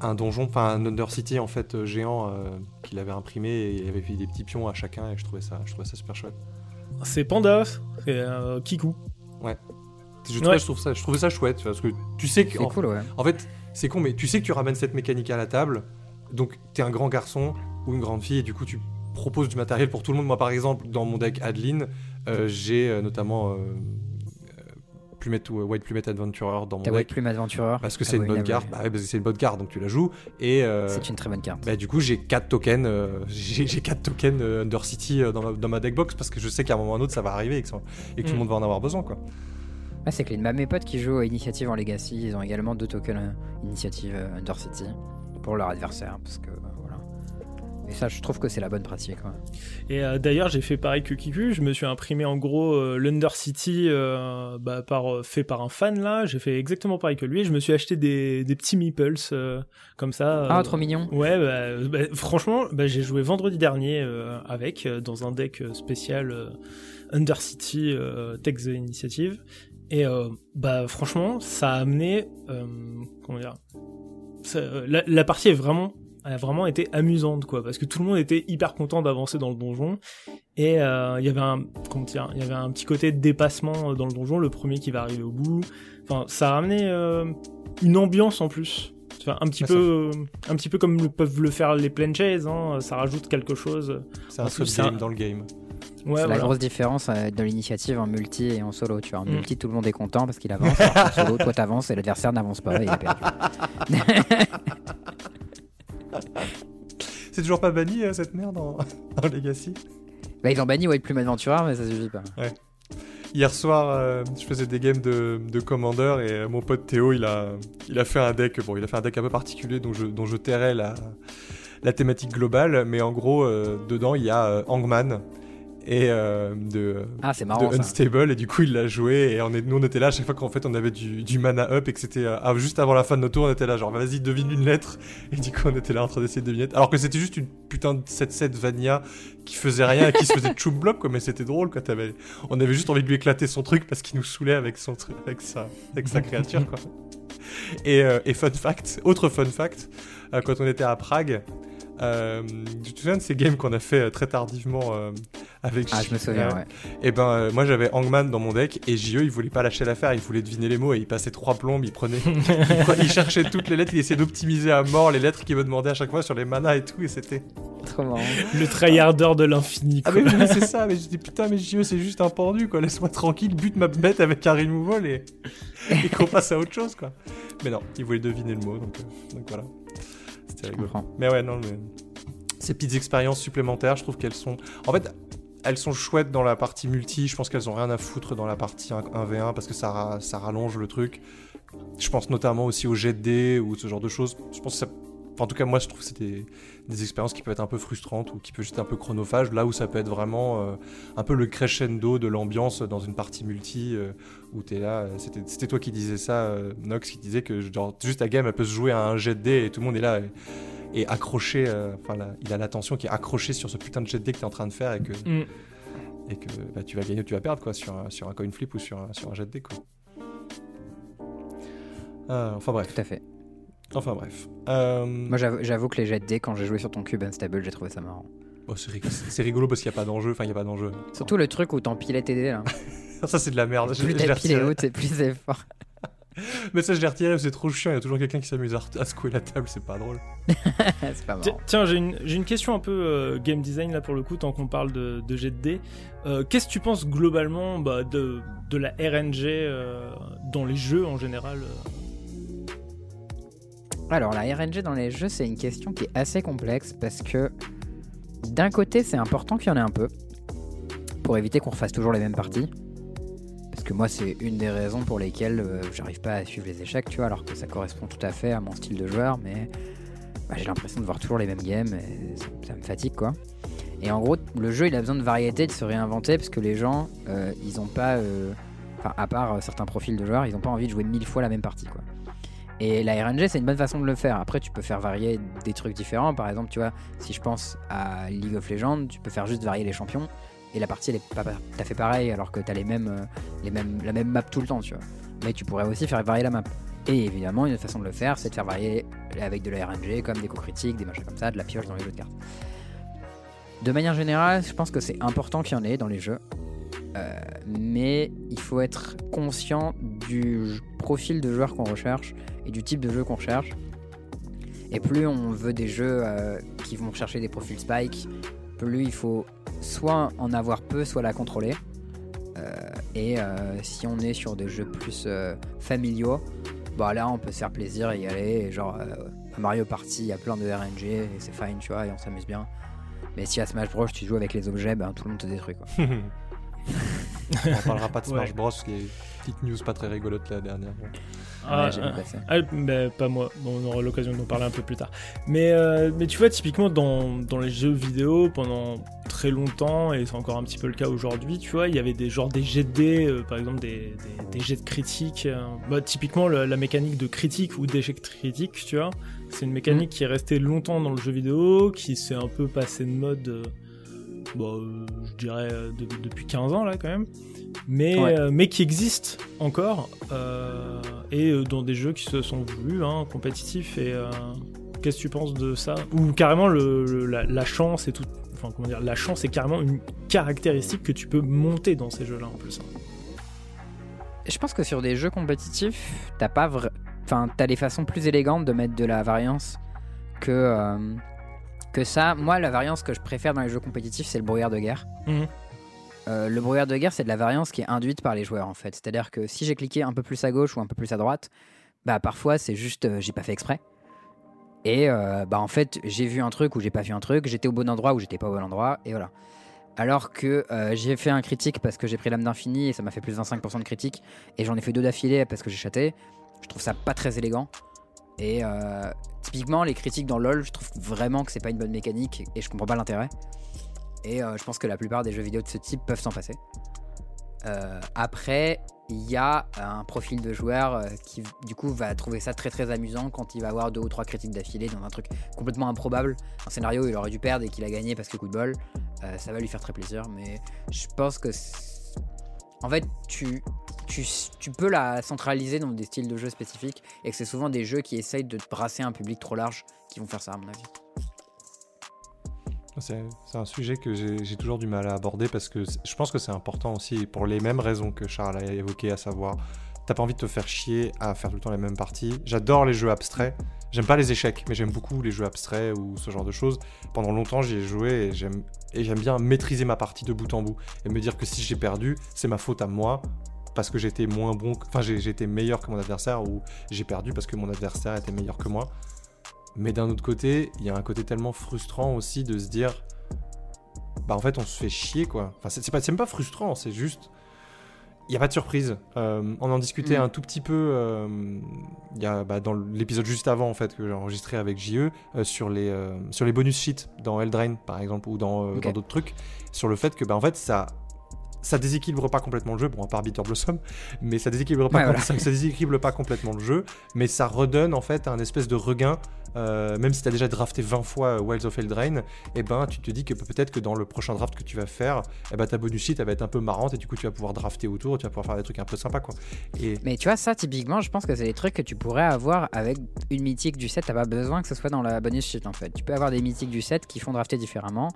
un donjon, enfin un Undercity en fait euh, géant euh, qu'il avait imprimé et il avait fait des petits pions à chacun et je trouvais ça, je trouvais ça super chouette. C'est Panda, c'est euh, Kiku. Je, trouvais, Ouais. je, trouve ça, je trouvais ça chouette parce que tu sais que C'est en, cool, ouais. en fait c'est con mais tu sais que tu ramènes cette mécanique à la table, donc t'es un grand garçon ou une grande fille et du coup tu proposes du matériel pour tout le monde. Moi par exemple dans mon deck Adeline, euh, j'ai euh, notamment euh, euh, Plumette ou White Plumette Adventurer dans mon deck. White Plume Adventurer. Parce que c'est une bonne carte, bah ouais, parce que c'est une bonne carte, donc tu la joues. Et euh, C'est une très bonne carte. bah, du coup, j'ai 4 tokens, euh, j'ai tokens euh, Undercity euh, dans, ma, dans ma deckbox parce que je sais qu'à un moment ou un autre ça va arriver et que, ça- et que tout le Mm. monde va en avoir besoin. quoi. Ah, c'est clean. Bah, mes potes qui jouent à Initiative en Legacy, ils ont également deux tokens euh, Initiative euh, Undercity pour leur adversaire. Parce que voilà. Et ça, je trouve que c'est la bonne pratique. ouais. Et euh, d'ailleurs, j'ai fait pareil que Kiku. Je me suis imprimé en gros euh, l'Undercity euh, bah, par, euh, fait par un fan là. J'ai fait exactement pareil que lui. Je me suis acheté des, des petits meeples euh, comme ça. Ah, trop mignon. Ouais, bah, bah, franchement, bah, j'ai joué vendredi dernier avec dans un deck spécial euh, Undercity Tech the Initiative. Et bah franchement, ça a amené comment dire ça- la, la partie est vraiment a vraiment été amusante quoi parce que tout le monde était hyper content d'avancer dans le donjon et euh, il y avait un comment dire il y avait un petit côté de dépassement euh, dans le donjon le premier qui va arriver au bout enfin ça a ramené euh, une ambiance en plus Enfin, un petit peu un petit peu comme le, peuvent le faire les plain chase hein, ça rajoute quelque chose C'est un En sub-game dans le game. ouais c'est la grosse différence euh, de l'initiative en multi et en solo. Tu vois, en Mm. multi, tout le monde est content parce qu'il avance. qu'en solo, toi t'avances et l'adversaire n'avance pas et il a perdu. C'est toujours pas banni euh, cette merde en, en Legacy? Bah, ils ont banni White Plume Adventurer, mais ça suffit pas. Hier soir, euh, je faisais des games de, de Commander et euh, mon pote Théo, il a, il a fait un deck, bon, il a fait un deck un peu particulier dont je, dont je tairai la, la thématique globale, mais en gros, dedans, il y a Hangman et euh, de, Ah, c'est de marrant ça. Unstable et du coup il l'a joué et on est, nous on était là à chaque fois qu'en fait on avait du, du mana up et que c'était euh, ah, juste avant la fin de notre tour on était là genre vas-y devine une lettre et du coup on était là en train d'essayer de deviner alors que c'était juste une putain de 7-7 Vania qui faisait rien et qui se faisait chum block quoi mais c'était drôle quoi t'avais on avait juste envie de lui éclater son truc parce qu'il nous saoulait avec son truc avec sa, avec sa créature quoi et, euh, et fun fact autre fun fact quand on était à Prague euh, tu te souviens de ces games qu'on a fait euh, très tardivement euh, avec Ah, je me souviens, Ouais. Et ben euh, moi j'avais Hangman dans mon deck et JE il voulait pas lâcher l'affaire, il voulait deviner les mots et il passait trois plombes, il prenait, il, pre- il cherchait toutes les lettres, il essayait d'optimiser à mort les lettres qu'il me demandait à chaque fois sur les manas et tout et c'était. Trop marrant. le tryharder de l'infini Ah quoi. mais oui, c'est ça, mais je dis putain mais JE c'est juste un pendu quoi, laisse-moi tranquille, bute ma bête avec un removal et, et qu'on passe à autre chose quoi. Mais non, il voulait deviner le mot donc, euh, donc voilà. C'était rigolo. comprends. Mais ouais, non, mais. Ces petites expériences supplémentaires, je trouve qu'elles sont. En fait, elles sont chouettes dans la partie multi. Je pense qu'elles ont rien à foutre dans la partie 1- 1v1 parce que ça, ça rallonge le truc. Je pense notamment aussi au jet de dés ou ce genre de choses. Je pense que ça. enfin, en tout cas, moi, je trouve que c'est des, des expériences qui peuvent être un peu frustrantes ou qui peuvent être un peu chronophages. Là où ça peut être vraiment euh, un peu le crescendo de l'ambiance dans une partie multi euh, où t'es là. euh, C'était toi qui disais ça, euh, Nox, qui disait que genre, juste la game, elle peut se jouer à un jet de dés et tout le monde est là. Et, et accroché, euh, enfin là, il a l'attention qui est accrochée sur ce putain de jet de dés que t'es en train de faire et que, Mm. et que bah, tu vas gagner ou tu vas perdre quoi sur un, sur un coin flip ou sur un, sur un jet de dés quoi. Enfin bref, Tout à fait. enfin bref. Euh, Moi, j'avoue que les jets de dés, quand j'ai joué sur ton cube Unstable, j'ai trouvé ça marrant. rig- c'est rigolo parce qu'il n'y a pas d'enjeu, enfin il n'y a pas d'enjeu. Surtout le truc où t'empilais tes dés là. Ça c'est de la merde, Plus ta pile est retiré. haute et plus c'est fort. Mais ça je l'ai retiré, c'est trop chiant, il y a toujours quelqu'un qui s'amuse à, à secouer la table, c'est pas drôle. c'est pas Tiens, marrant. Tiens, j'ai une, j'ai une question un peu euh, game design là pour le coup, tant qu'on parle de, de jet de dés. Euh, Qu'est-ce que tu penses globalement bah, de, de la RNG euh, dans les jeux en général euh Alors, la RNG dans les jeux, c'est une question qui est assez complexe parce que d'un côté, c'est important qu'il y en ait un peu pour éviter qu'on refasse toujours les mêmes parties. Moi, c'est une des raisons pour lesquelles euh, j'arrive pas à suivre les échecs, tu vois, alors que ça correspond tout à fait à mon style de joueur, mais bah, j'ai l'impression de voir toujours les mêmes games et ça, me fatigue quoi. Et en gros, le jeu il a besoin de variété, de se réinventer parce que les gens euh, ils ont pas, euh, enfin à part certains profils de joueurs, ils ont pas envie de jouer mille fois la même partie quoi. Et la RNG c'est une bonne façon de le faire. Après tu peux faire varier des trucs différents. Par exemple, tu vois, si je pense à League of Legends, tu peux faire juste varier les champions et la partie elle est pas fait pareil alors que t'as les mêmes, euh, les mêmes, la même map tout le temps, tu vois. Mais tu pourrais aussi faire varier la map. Et évidemment, une autre façon de le faire, c'est de faire varier avec de la RNG, comme des co-critiques, des machins comme ça, de la pioche dans les jeux de cartes. De manière générale, je pense que c'est important qu'il y en ait dans les jeux. Euh, mais il faut être conscient du profil de joueur qu'on recherche et du type de jeu qu'on recherche. Et plus on veut des jeux euh, qui vont chercher des profils spike, plus il faut soit en avoir peu, soit la contrôler. Euh, et euh, si on est sur des jeux plus euh, familiaux, bah là on peut se faire plaisir et y aller. Et genre euh, à Mario Party, il y a plein de RNG et c'est fine, tu vois, et on s'amuse bien. Mais si à Smash Bros tu joues avec les objets, ben tout le monde te détruit quoi. On parlera pas de Smash Ouais. Bros, qui est petite news pas très rigolote la dernière. Ah, Ouais, j'ai vu ah, ah, bah, pas moi, bon, on aura l'occasion d'en parler un peu plus tard. Mais, euh, mais tu vois, typiquement dans, dans les jeux vidéo, pendant très longtemps, et c'est encore un petit peu le cas aujourd'hui, tu vois, il y avait des genres des jets de dés, euh, par exemple des, des, des jets de critique. euh, bah, typiquement, la mécanique de critique ou d'échec critique, tu vois, c'est une mécanique qui est restée longtemps dans le jeu vidéo, qui s'est un peu passée de mode, euh, bah, euh, je dirais, euh, de- depuis 15 ans là quand même. Mais, Ouais. euh, mais qui existe encore euh, et dans des jeux qui se sont voulus hein, compétitifs et euh, qu'est-ce que tu penses de ça? Ou carrément le, le- la, la chance et tout enfin comment dire la chance est carrément une caractéristique que tu peux monter dans ces jeux là en plus hein. Je pense que sur des jeux compétitifs, t'as pas vra- Enfin, t'as des façons plus élégantes de mettre de la variance que, que ça. Moi, la variance que je préfère dans les jeux compétitifs, c'est le brouillard de guerre. Mhm. Euh, le brouillard de guerre, c'est de la variance qui est induite par les joueurs en fait. C'est-à-dire que si j'ai cliqué un peu plus à gauche ou un peu plus à droite, bah parfois c'est juste euh, j'ai pas fait exprès. Et euh, bah en fait j'ai vu un truc ou j'ai pas vu un truc, j'étais au bon endroit ou j'étais pas au bon endroit et voilà. Alors que j'ai fait un critique parce que j'ai pris l'âme d'infini et ça m'a fait plus 25% de critique et j'en ai fait deux d'affilée parce que j'ai chaté. Je trouve ça pas très élégant. Et euh, typiquement les critiques dans LoL, je trouve vraiment que c'est pas une bonne mécanique et je comprends pas l'intérêt. Et euh, je pense que la plupart des jeux vidéo de ce type peuvent s'en passer. Euh, après, il y a un profil de joueur qui, du coup, va trouver ça très très amusant quand il va avoir deux ou trois critiques d'affilée dans un truc complètement improbable. Un scénario, il aurait dû perdre et qu'il a gagné parce que coup de bol. Ça va lui faire très plaisir, mais je pense que. En fait, tu, tu, tu peux la centraliser dans des styles de jeux spécifiques et que c'est souvent des jeux qui essayent de brasser un public trop large qui vont faire ça, à mon avis. C'est un sujet que j'ai toujours du mal à aborder parce que je pense que c'est important aussi pour les mêmes raisons que Charles a évoqué, à savoir t'as pas envie de te faire chier à faire tout le temps les mêmes parties. J'adore les jeux abstraits. J'aime pas les échecs, mais j'aime beaucoup les jeux abstraits ou ce genre de choses. Pendant longtemps, j'y ai joué et j'aime bien maîtriser ma partie de bout en bout et me dire que si j'ai perdu, c'est ma faute à moi parce que j'étais moins bon, enfin j'étais meilleur que mon adversaire ou j'ai perdu parce que mon adversaire était meilleur que moi. Mais d'un autre côté, il y a un côté tellement frustrant aussi de se dire, bah en fait on se fait chier quoi. Enfin c'est pas, c'est même pas frustrant, c'est juste, il y a pas de surprise. Euh, on en discutait Mm. un tout petit peu, euh, il y a bah, dans l'épisode juste avant en fait que j'ai enregistré avec JE euh, sur les sur les bonus sheets dans Eldraine par exemple ou dans d'autres trucs sur le fait que bah en fait ça ça déséquilibre pas complètement le jeu, bon à part Bitter Blossom, mais ça déséquilibre pas, Ouais, com- voilà. ça, ça déséquilibre pas complètement le jeu, mais ça redonne en fait un espèce de regain, euh, même si tu as déjà drafté 20 fois euh, Wilds of Eldraine, et ben tu te dis que peut-être que dans le prochain draft que tu vas faire, eh ben, ta bonus sheet elle va être un peu marrante et du coup tu vas pouvoir drafter autour, tu vas pouvoir faire des trucs un peu sympas quoi. Et Mais tu vois, ça, typiquement, je pense que c'est des trucs que tu pourrais avoir avec une mythique du set. T'as pas besoin que ce soit dans la bonus sheet, en fait. Tu peux avoir des mythiques du set qui font drafter différemment.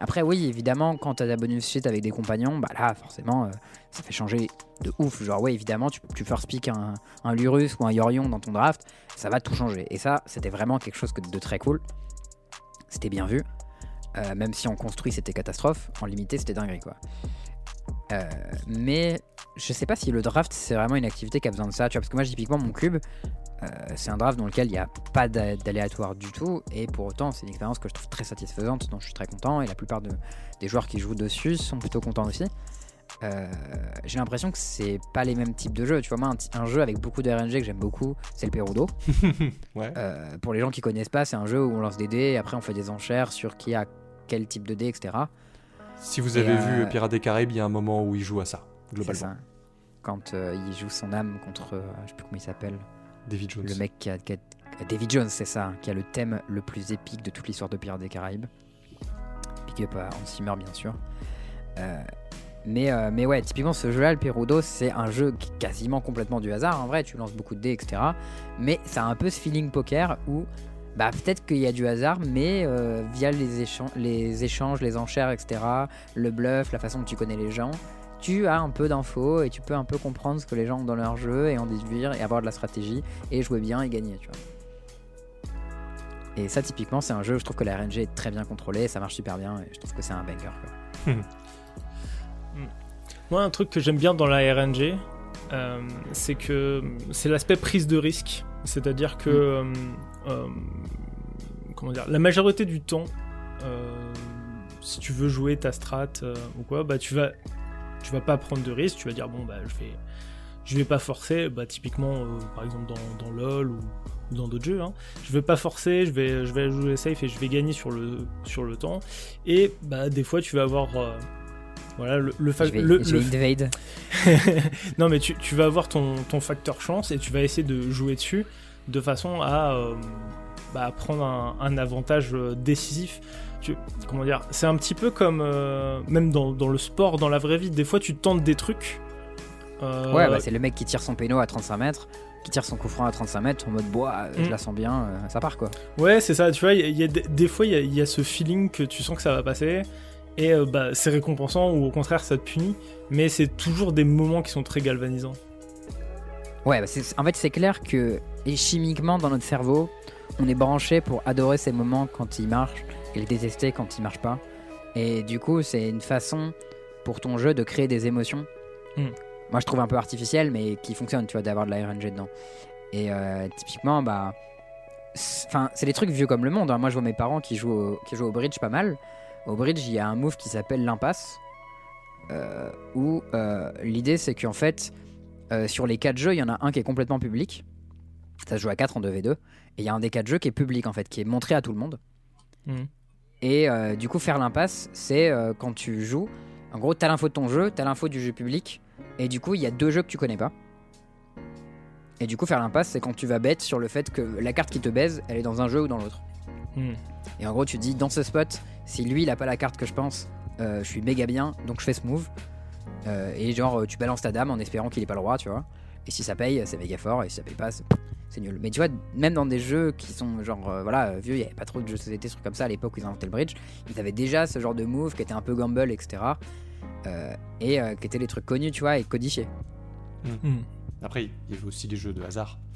Après, oui, évidemment, quand t'as la bonus sheet avec des compagnons, bah là, forcément, euh, ça fait changer de ouf. Genre, ouais, évidemment, tu, first pick un, Lurus ou un Yorion dans ton draft, ça va tout changer. Et ça, c'était vraiment quelque chose de très cool. C'était bien vu. Euh, même si en construit, c'était catastrophe. En limité, c'était dinguerie, quoi. Euh, mais je sais pas si le draft c'est vraiment une activité qui a besoin de ça, tu vois, parce que moi typiquement mon cube, euh, c'est un draft dans lequel il n'y a pas d'a- d'aléatoire du tout, et pour autant c'est une expérience que je trouve très satisfaisante, dont je suis très content, et la plupart de- des joueurs qui jouent dessus sont plutôt contents aussi. euh, j'ai l'impression que c'est pas les mêmes types de jeux. Tu vois, moi, un, un jeu avec beaucoup de RNG que j'aime beaucoup, c'est le Perudo. ouais. Euh, pour les gens qui connaissent pas, c'est un jeu où on lance des dés et après on fait des enchères sur qui a quel type de dés, etc. Si vous et, avez vu Pirates des Caraïbes, il y a un moment où il joue à ça, globalement. ça. Quand il joue son âme contre, je sais plus comment il s'appelle, David Jones. le mec qui a, David Jones, c'est ça, qui a le thème le plus épique de toute l'histoire de Pirates des Caraïbes. Big up à Hans Zimmer, bien sûr. Euh, mais, euh, mais ouais, typiquement ce jeu-là, le Perudo, c'est un jeu quasiment complètement du hasard. En vrai, tu lances beaucoup de dés, etc. Mais ça a un peu ce feeling poker où bah, peut-être qu'il y a du hasard, mais euh, via les, les échanges, les enchères, etc., le bluff, la façon dont tu connais les gens, tu as un peu d'infos et tu peux un peu comprendre ce que les gens ont dans leur jeu et en déduire et avoir de la stratégie et jouer bien et gagner, tu vois. Et ça, typiquement, c'est un jeu où je trouve que la RNG est très bien contrôlée, ça marche super bien et je trouve que c'est un banger. quoi. Moi, un truc que j'aime bien dans la RNG, euh, c'est que c'est l'aspect prise de risque. C'est-à-dire que, euh, euh, comment dire, la majorité du temps, euh, si tu veux jouer ta strat ou quoi, bah tu vas, tu vas pas prendre de risque. Tu vas dire bon bah je vais, je vais pas forcer. Bah typiquement, euh, par exemple dans, dans LoL ou, ou dans d'autres jeux, hein, je vais pas forcer. Je vais, je vais jouer safe et je vais gagner sur le, sur le temps. Et bah des fois tu vas avoir euh, voilà, le, le, je vais, le- je le- vais invade. non, mais tu, tu vas avoir ton, ton facteur chance et tu vas essayer de jouer dessus de façon à euh, bah, prendre un, un avantage décisif. Tu, comment dire C'est un petit peu comme, euh, même dans, dans le sport, dans la vraie vie, des fois tu tentes des trucs. euh, Ouais, bah, c'est le mec qui tire son péno à 35 mètres, qui tire son coup franc à 35 mètres en mode bois, je Mm. la sens bien, euh, ça part quoi. Ouais, c'est ça, tu vois, y a- il y a des, fois il y a, il y a ce feeling que tu sens que ça va passer, et bah, c'est récompensant, ou au contraire ça te punit, mais c'est toujours des moments qui sont très galvanisants. Ouais, bah, en fait, c'est clair que et chimiquement, dans notre cerveau, on est branché pour adorer ces moments quand ils marchent les détester quand ils marchent pas. Et du coup, c'est une façon pour ton jeu de créer des émotions. Hmm. Moi, je trouve un peu artificielle, mais qui fonctionne, tu vois, d'avoir de la RNG dedans. Et euh, typiquement, bah. c'est- Enfin, c'est des trucs vieux comme le monde. hein. Moi, je vois mes parents qui jouent, au, qui jouent au bridge pas mal. Au bridge, il y a un move qui s'appelle l'impasse. euh, où euh, l'idée, c'est qu'en fait, sur les 4 jeux, il y en a un qui est complètement public. Ça se joue à 4 en 2v2. Et il y a un des 4 jeux qui est public, en fait, qui est montré à tout le monde. Mhm. Et euh, du coup, faire l'impasse, c'est euh, quand tu joues. En gros, t'as l'info de ton jeu, t'as l'info du jeu public. Et du coup, il y a deux jeux que tu connais pas. Et du coup, faire l'impasse, c'est quand tu vas bête sur le fait que la carte qui te baise, elle est dans un jeu ou dans l'autre. Hmm. Et en gros, tu dis dans ce spot, si lui il a pas la carte que je pense, euh, je suis méga bien, donc je fais ce move. Et genre, tu balances ta dame en espérant qu'il ait pas le roi, tu vois. Et si ça paye, c'est méga fort, et si ça paye pas, c'est nul. Mais tu vois, même dans des jeux qui sont genre, euh, voilà, euh, vieux, il y avait pas trop de jeux de société, trucs comme ça à l'époque où ils inventaient le bridge, ils avaient déjà ce genre de move qui était un peu gamble, etc. Euh, et euh, qui étaient les trucs connus, tu vois, et codifiés. Hmm. Après, il y avait aussi des jeux de hasard.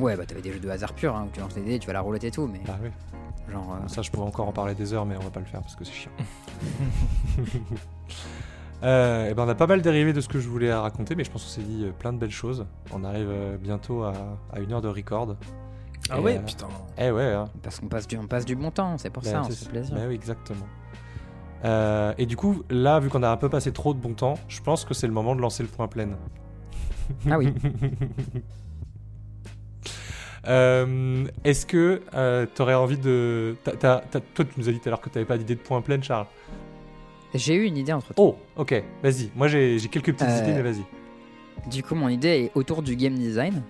Ouais, bah t'avais des jeux de hasard pur, hein, où tu lances des dés, tu vas la roulotte et tout, mais Bah oui. genre. euh, Ça, je pourrais encore en parler des heures, mais on va pas le faire parce que c'est chiant. Euh, et ben on a pas mal dérivé de ce que je voulais raconter, mais je pense qu'on s'est dit euh, plein de belles choses. On arrive euh, bientôt à, à une heure de record. Ah Et, ouais, euh, putain. Eh ouais, hein. Parce qu'on passe, du, on passe du bon temps, c'est pour Bah, ça, on c'est- se fait plaisir. bah oui, exactement. Euh, et du coup, là, vu qu'on a un peu passé trop de bon temps, je pense que c'est le moment de lancer le point plein. Ah oui. Euh, Est-ce que euh, t'aurais envie de. toi, tu nous as dit tout à l'heure que t'avais pas d'idée de point plein, Charles. J'ai eu une idée entre temps. Oh, ok, vas-y. Moi, j'ai quelques petites Euh, idées, mais vas-y. Du coup, mon idée est autour du game design.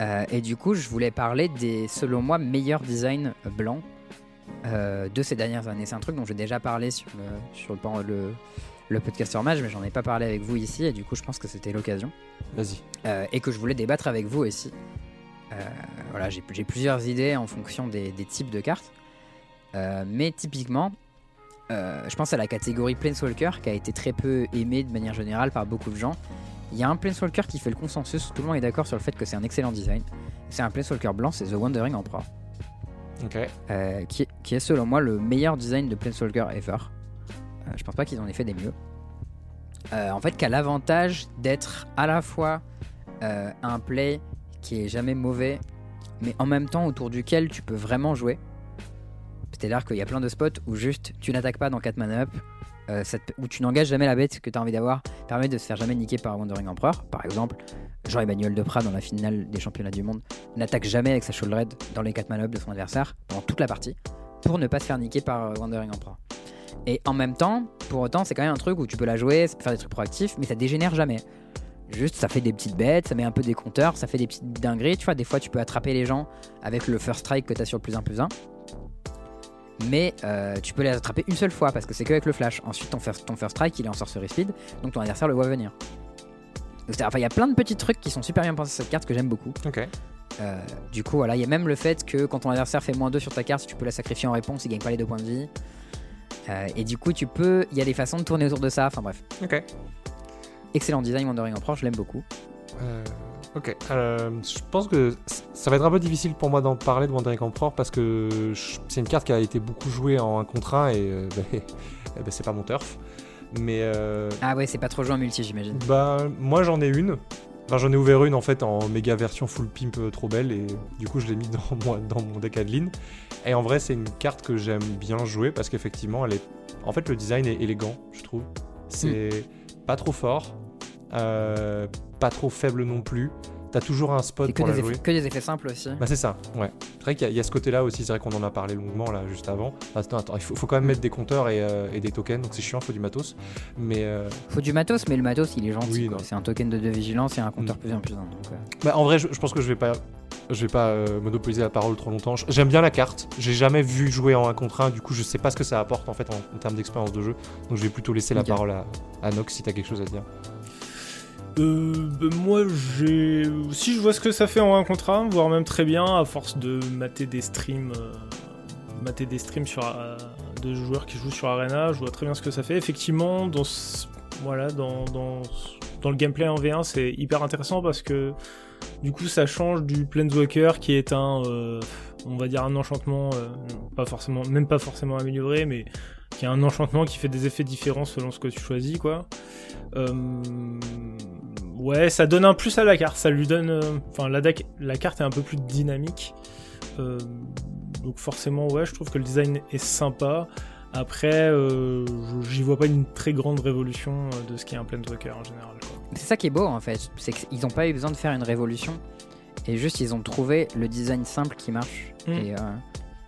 Euh, et du coup, je voulais parler des, selon moi, meilleurs designs blancs euh, de ces dernières années. C'est un truc dont j'ai déjà parlé sur le, sur le, le, le podcaster match, mais j'en ai pas parlé avec vous ici. Et du coup, je pense que c'était l'occasion. Vas-y. Et que je voulais débattre avec vous aussi. Voilà, j'ai plusieurs idées en fonction des, des types de cartes. Mais typiquement, je pense à la catégorie Planeswalker qui a été très peu aimée de manière générale par beaucoup de gens. Il y a un Planeswalker qui fait le consensus, tout le monde est d'accord sur le fait que c'est un excellent design. C'est un Planeswalker blanc, c'est The Wandering Emperor, Ok. euh, qui, est, qui est selon moi le meilleur design de Planeswalker ever. Euh, je pense pas qu'ils en aient fait des mieux. Euh, en fait, qui a l'avantage d'être à la fois euh, un play qui est jamais mauvais, mais en même temps autour duquel tu peux vraiment jouer. C'est-à-dire qu'il y a plein de spots où juste tu n'attaques pas dans 4 mana up, euh, où tu n'engages jamais la bête que tu as envie d'avoir, permet de se faire jamais niquer par Wandering Emperor. Par exemple, Jean-Emmanuel Deprat dans la finale des championnats du monde n'attaque jamais avec sa Shoulder Red dans les 4 man de son adversaire pendant toute la partie pour ne pas se faire niquer par euh, Wandering Emperor. Et en même temps, pour autant, c'est quand même un truc où tu peux la jouer, faire des trucs proactifs, mais ça dégénère jamais. Juste, ça fait des petites bêtes, ça met un peu des compteurs, ça fait des petites dingueries. Tu vois, des fois, tu peux attraper les gens avec le first strike que tu as sur le plus 1 plus 1. Mais euh, tu peux les attraper une seule fois parce que c'est que avec le flash. Ensuite, ton first, ton first strike, il est en sorcery speed, donc ton adversaire le voit venir. Donc, Enfin, il y a plein de petits trucs qui sont super bien pensés sur cette carte que j'aime beaucoup. Ok. Euh, du coup, voilà, il y a même le fait que quand ton adversaire fait moins 2 sur ta carte, si tu peux la sacrifier en réponse, il gagne pas les 2 points de vie. Euh, et du coup, tu peux. Il y a des façons de tourner autour de ça. Enfin bref, Ok. excellent design Wandering Emperor, je l'aime beaucoup. Euh, ok. Euh, je pense que ça va être un peu difficile pour moi d'en parler de Wandering Emperor parce que c'est une carte qui a été beaucoup jouée en 1 contre 1 et euh, bah, eh ben, c'est pas mon turf. Mais euh, Ah ouais, c'est pas trop joué en multi, j'imagine. bah, moi j'en ai une. Enfin, j'en ai ouvert une en fait en méga version full pimp trop belle et du coup je l'ai mis dans, moi, dans mon deck Adeline. Et en vrai c'est une carte que j'aime bien jouer parce qu'effectivement elle est... En fait le design est élégant je trouve. C'est pas trop fort, euh, pas trop faible non plus. T'as toujours un spot pour la des, jouer. effets, que des effets simples aussi. Bah c'est ça, ouais. C'est vrai qu'il y, a- il y a ce côté-là aussi, c'est vrai qu'on en a parlé longuement là juste avant. Attends, attends, il faut, faut quand même mettre des compteurs et, euh, et des tokens, donc c'est chiant, il faut du matos. Mais euh, Faut du matos, mais le matos il est gentil. Oui. C'est un token de 2 vigilance et un compteur Mm. plus 1 plus 1. Donc, euh, bah, en vrai, je, je pense que je vais pas, je vais pas monopoliser la parole trop longtemps. J'aime bien la carte, j'ai jamais vu jouer en 1 contre 1, du coup je sais pas ce que ça apporte en fait en, en termes d'expérience de jeu. Donc je vais plutôt laisser la parole à, à Nox si t'as quelque chose à dire. Euh, bah, moi, j'ai. Si je vois ce que ça fait en un contre un, voire même très bien, à force de mater des streams, euh, mater des streams sur euh, de joueurs qui jouent sur Arena, je vois très bien ce que ça fait. Effectivement, dans ce- voilà, dans, le gameplay en V1, c'est hyper intéressant parce que du coup, ça change du Planeswalker qui est un, euh, on va dire un enchantement, pas forcément, même pas forcément amélioré, mais qui est un enchantement qui fait des effets différents selon ce que tu choisis, quoi. Ouais, ça donne un plus à la carte. Ça lui donne. euh, Enfin, la, la carte est un peu plus dynamique. Euh, donc, forcément, ouais, je trouve que le design est sympa. Après, euh, je- j'y vois pas une très grande révolution de ce qui est un Planeswalker en général. C'est ça qui est beau en fait, c'est qu'ils n'ont pas eu besoin de faire une révolution. Et juste, ils ont trouvé le design simple qui marche. Mm. Et euh,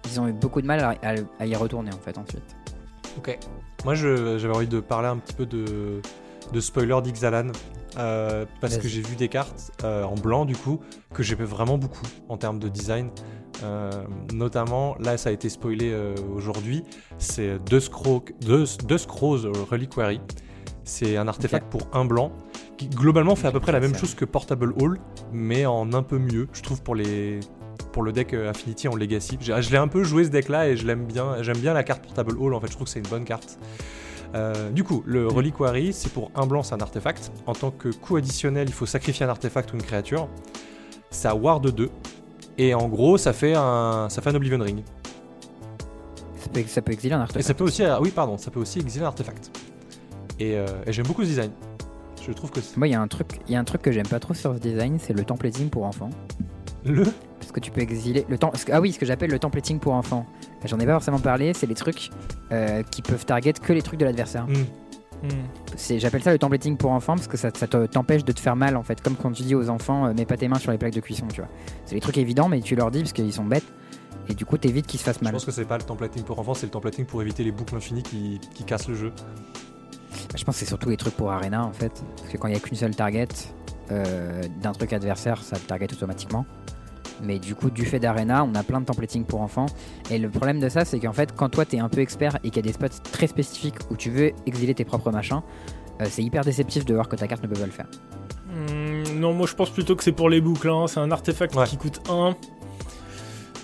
ils ont eu beaucoup de mal à, à- à y retourner en fait ensuite. Ok. Moi, j'avais envie de parler un petit peu de, de spoiler d'Ixalan. Euh, parce que j'ai vu des cartes euh, en blanc, du coup, que j'aimais vraiment beaucoup en termes de design. Euh, notamment, là, ça a été spoilé aujourd'hui. C'est Dusk Ro- Dusk- Dusk Rose Reliquary. C'est un artefact pour un blanc qui globalement fait à peu près la même chose que Portable Hall, mais en un peu mieux, je trouve, pour les pour le deck Affinity en Legacy. Je l'ai un peu joué ce deck là et je l'aime bien. J'aime bien la carte Portable Hall en fait, je trouve que c'est une bonne carte. Euh, du coup, le Reliquary, c'est pour un blanc, c'est un artefact. En tant que coût additionnel, il faut sacrifier un artefact ou une créature. Ça ward 2. Et en gros, ça fait un, ça fait un Oblivion Ring. Ça peut, ça peut exiler un Et artefact. ça peut aussi, ah oui, pardon, ça peut aussi exiler un artefact. Et, euh, et j'aime beaucoup ce design. Je trouve que Moi, il y a un truc, il y a un truc que j'aime pas trop sur ce design, c'est le templating pour enfants. le. Parce que tu peux exiler le temps. Ah oui, ce que j'appelle le templating pour enfants. J'en ai pas forcément parlé. C'est les trucs euh, qui peuvent target que les trucs de l'adversaire. Hmm. C'est- J'appelle ça le templating pour enfants parce que ça, ça te- t'empêche de te faire mal en fait. Comme quand tu dis aux enfants, euh, mets pas tes mains sur les plaques de cuisson, tu vois. C'est des trucs évidents, mais tu leur dis parce qu'ils sont bêtes. Et du coup, t'évites qu'ils se fassent Je mal. pense que c'est pas le templating pour enfants, c'est le templating pour éviter les boucles infinies qui, qui cassent le jeu. Je pense que c'est surtout les trucs pour Arena en fait. Parce que quand il y a qu'une seule target euh, d'un truc adversaire, ça le target automatiquement. Mais du coup, du fait d'Arena, on a plein de templating pour enfants. Et le problème de ça, c'est qu'en fait, quand toi t'es un peu expert et qu'il y a des spots très spécifiques où tu veux exiler tes propres machins, euh, c'est hyper déceptif de voir que ta carte ne peut pas le faire. Hmm, non, moi je pense plutôt que c'est pour les boucles. hein. C'est un artefact Ouais. qui coûte 1.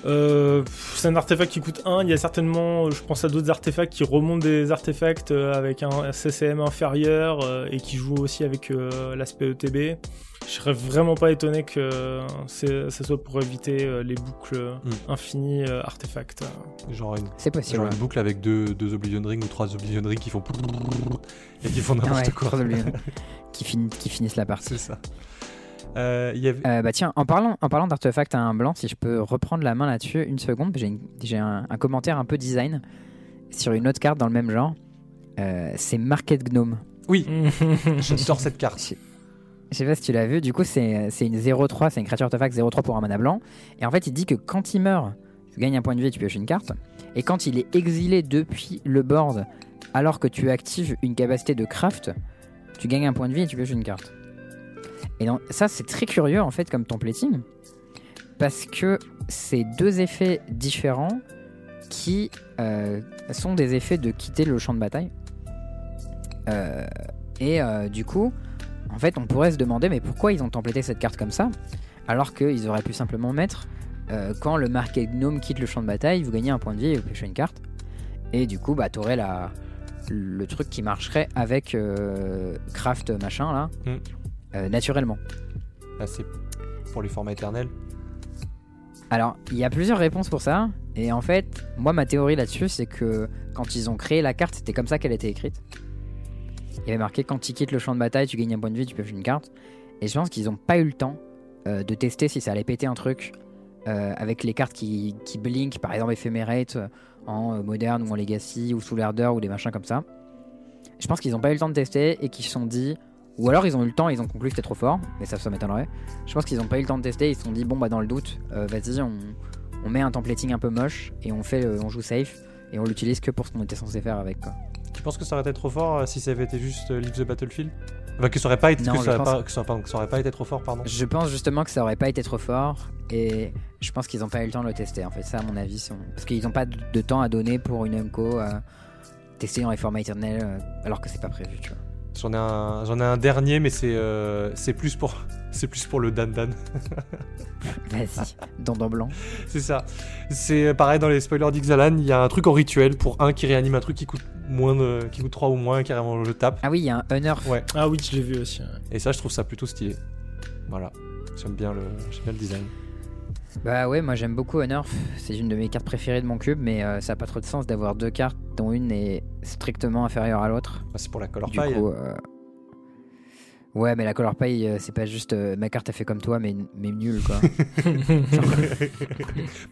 Euh, pff, c'est un artefact qui coûte 1. Il y a certainement, euh, je pense à d'autres artefacts qui remontent des artefacts euh, avec un CCM inférieur euh, et qui jouent aussi avec euh, l'aspect ETB. Je serais vraiment pas étonné que euh, ça soit pour éviter euh, les boucles Mm. infinies euh, artefacts. Genre une, C'est possible. genre ouais. une boucle avec deux, deux Oblivion Ring ou trois Oblivion Ring qui font et qui font n'importe ouais, quoi. qui, fin- qui finissent la partie. C'est ça. Euh, Il y avait... Euh, bah tiens, en parlant, en parlant d'artefacts à un blanc, si je peux reprendre la main là-dessus une seconde, j'ai une- j'ai un, un commentaire un peu design sur une autre carte dans le même genre. Euh, c'est Market Gnome. Oui, j'adore cette carte. Je sais pas si tu l'as vu, du coup c'est une 0-3, c'est une créature artefact 0-3 pour un mana blanc. Et en fait il dit que quand il meurt, tu gagnes un point de vie et tu pioches une carte. Et quand il est exilé depuis le board, alors que tu actives une capacité de craft, tu gagnes un point de vie et tu pioches une carte. Et donc, ça c'est très curieux en fait comme templating. Parce que c'est deux effets différents qui euh, sont des effets de quitter le champ de bataille. Euh, et euh, du coup, en fait, on pourrait se demander, mais pourquoi ils ont templaté cette carte comme ça Alors qu'ils auraient pu simplement mettre euh, quand le marqué gnome quitte le champ de bataille, vous gagnez un point de vie et vous pêchez une carte. Et du coup, bah, t'aurais la, le truc qui marcherait avec euh, craft machin là, Mm. euh, naturellement. Là, c'est pour les formats éternels. Alors, il y a plusieurs réponses pour ça. Et en fait, moi, ma théorie là-dessus, c'est que quand ils ont créé la carte, c'était comme ça qu'elle était écrite. Il y avait marqué quand tu quittes le champ de bataille, tu gagnes un point de vie, tu peux une carte. Et je pense qu'ils n'ont pas eu le temps euh, de tester si ça allait péter un truc euh, avec les cartes qui, qui blink, par exemple Ephemerate euh, en moderne ou en legacy ou sous l'herder ou des machins comme ça. Je pense qu'ils n'ont pas eu le temps de tester et qu'ils se sont dit. Ou alors ils ont eu le temps, ils ont conclu que c'était trop fort, mais ça, ça m'étonnerait. Je pense qu'ils n'ont pas eu le temps de tester, ils se sont dit bon bah dans le doute, vas-y on, on met un templating un peu moche et on fait on joue safe et on l'utilise que pour ce qu'on était censé faire avec quoi. Tu penses que ça aurait été trop fort euh, si ça avait été juste euh, Leave the Battlefield? Enfin, que ça aurait pas été, Non, que ça aurait pense- pas, que ça aurait- pardon, que ça aurait pas été trop fort, pardon. Je pense justement que ça aurait pas été trop fort et je pense qu'ils n'ont pas eu le temps de le tester en fait. Ça à mon avis, sont- parce qu'ils n'ont pas de temps à donner pour une MCO à tester dans les formats éternels euh, alors que c'est pas prévu, tu vois. J'en ai un, j'en ai un dernier, mais c'est, euh, c'est plus pour, c'est plus pour le Dan Dan. Vas-y, dans blanc. c'est ça. C'est euh, pareil dans les spoilers d'Ixalan, il y a un truc en rituel pour un qui réanime un truc qui coûte moins, de, qui coûte 3 ou moins, carrément je tape. Ah oui, il y a un unearth. Ouais. Ah oui, je l'ai vu aussi. ouais. Et ça, je trouve ça plutôt stylé. Voilà. J'aime bien le, j'aime bien le design. Bah ouais, moi j'aime beaucoup Unearth. C'est une de mes cartes préférées de mon cube, mais euh, ça a pas trop de sens d'avoir deux cartes dont une est strictement inférieure à l'autre. Bah, c'est pour la color Du pie. coup, euh, ouais, mais la color pie, euh, c'est pas juste euh, ma carte a fait comme toi, mais, mais nul quoi.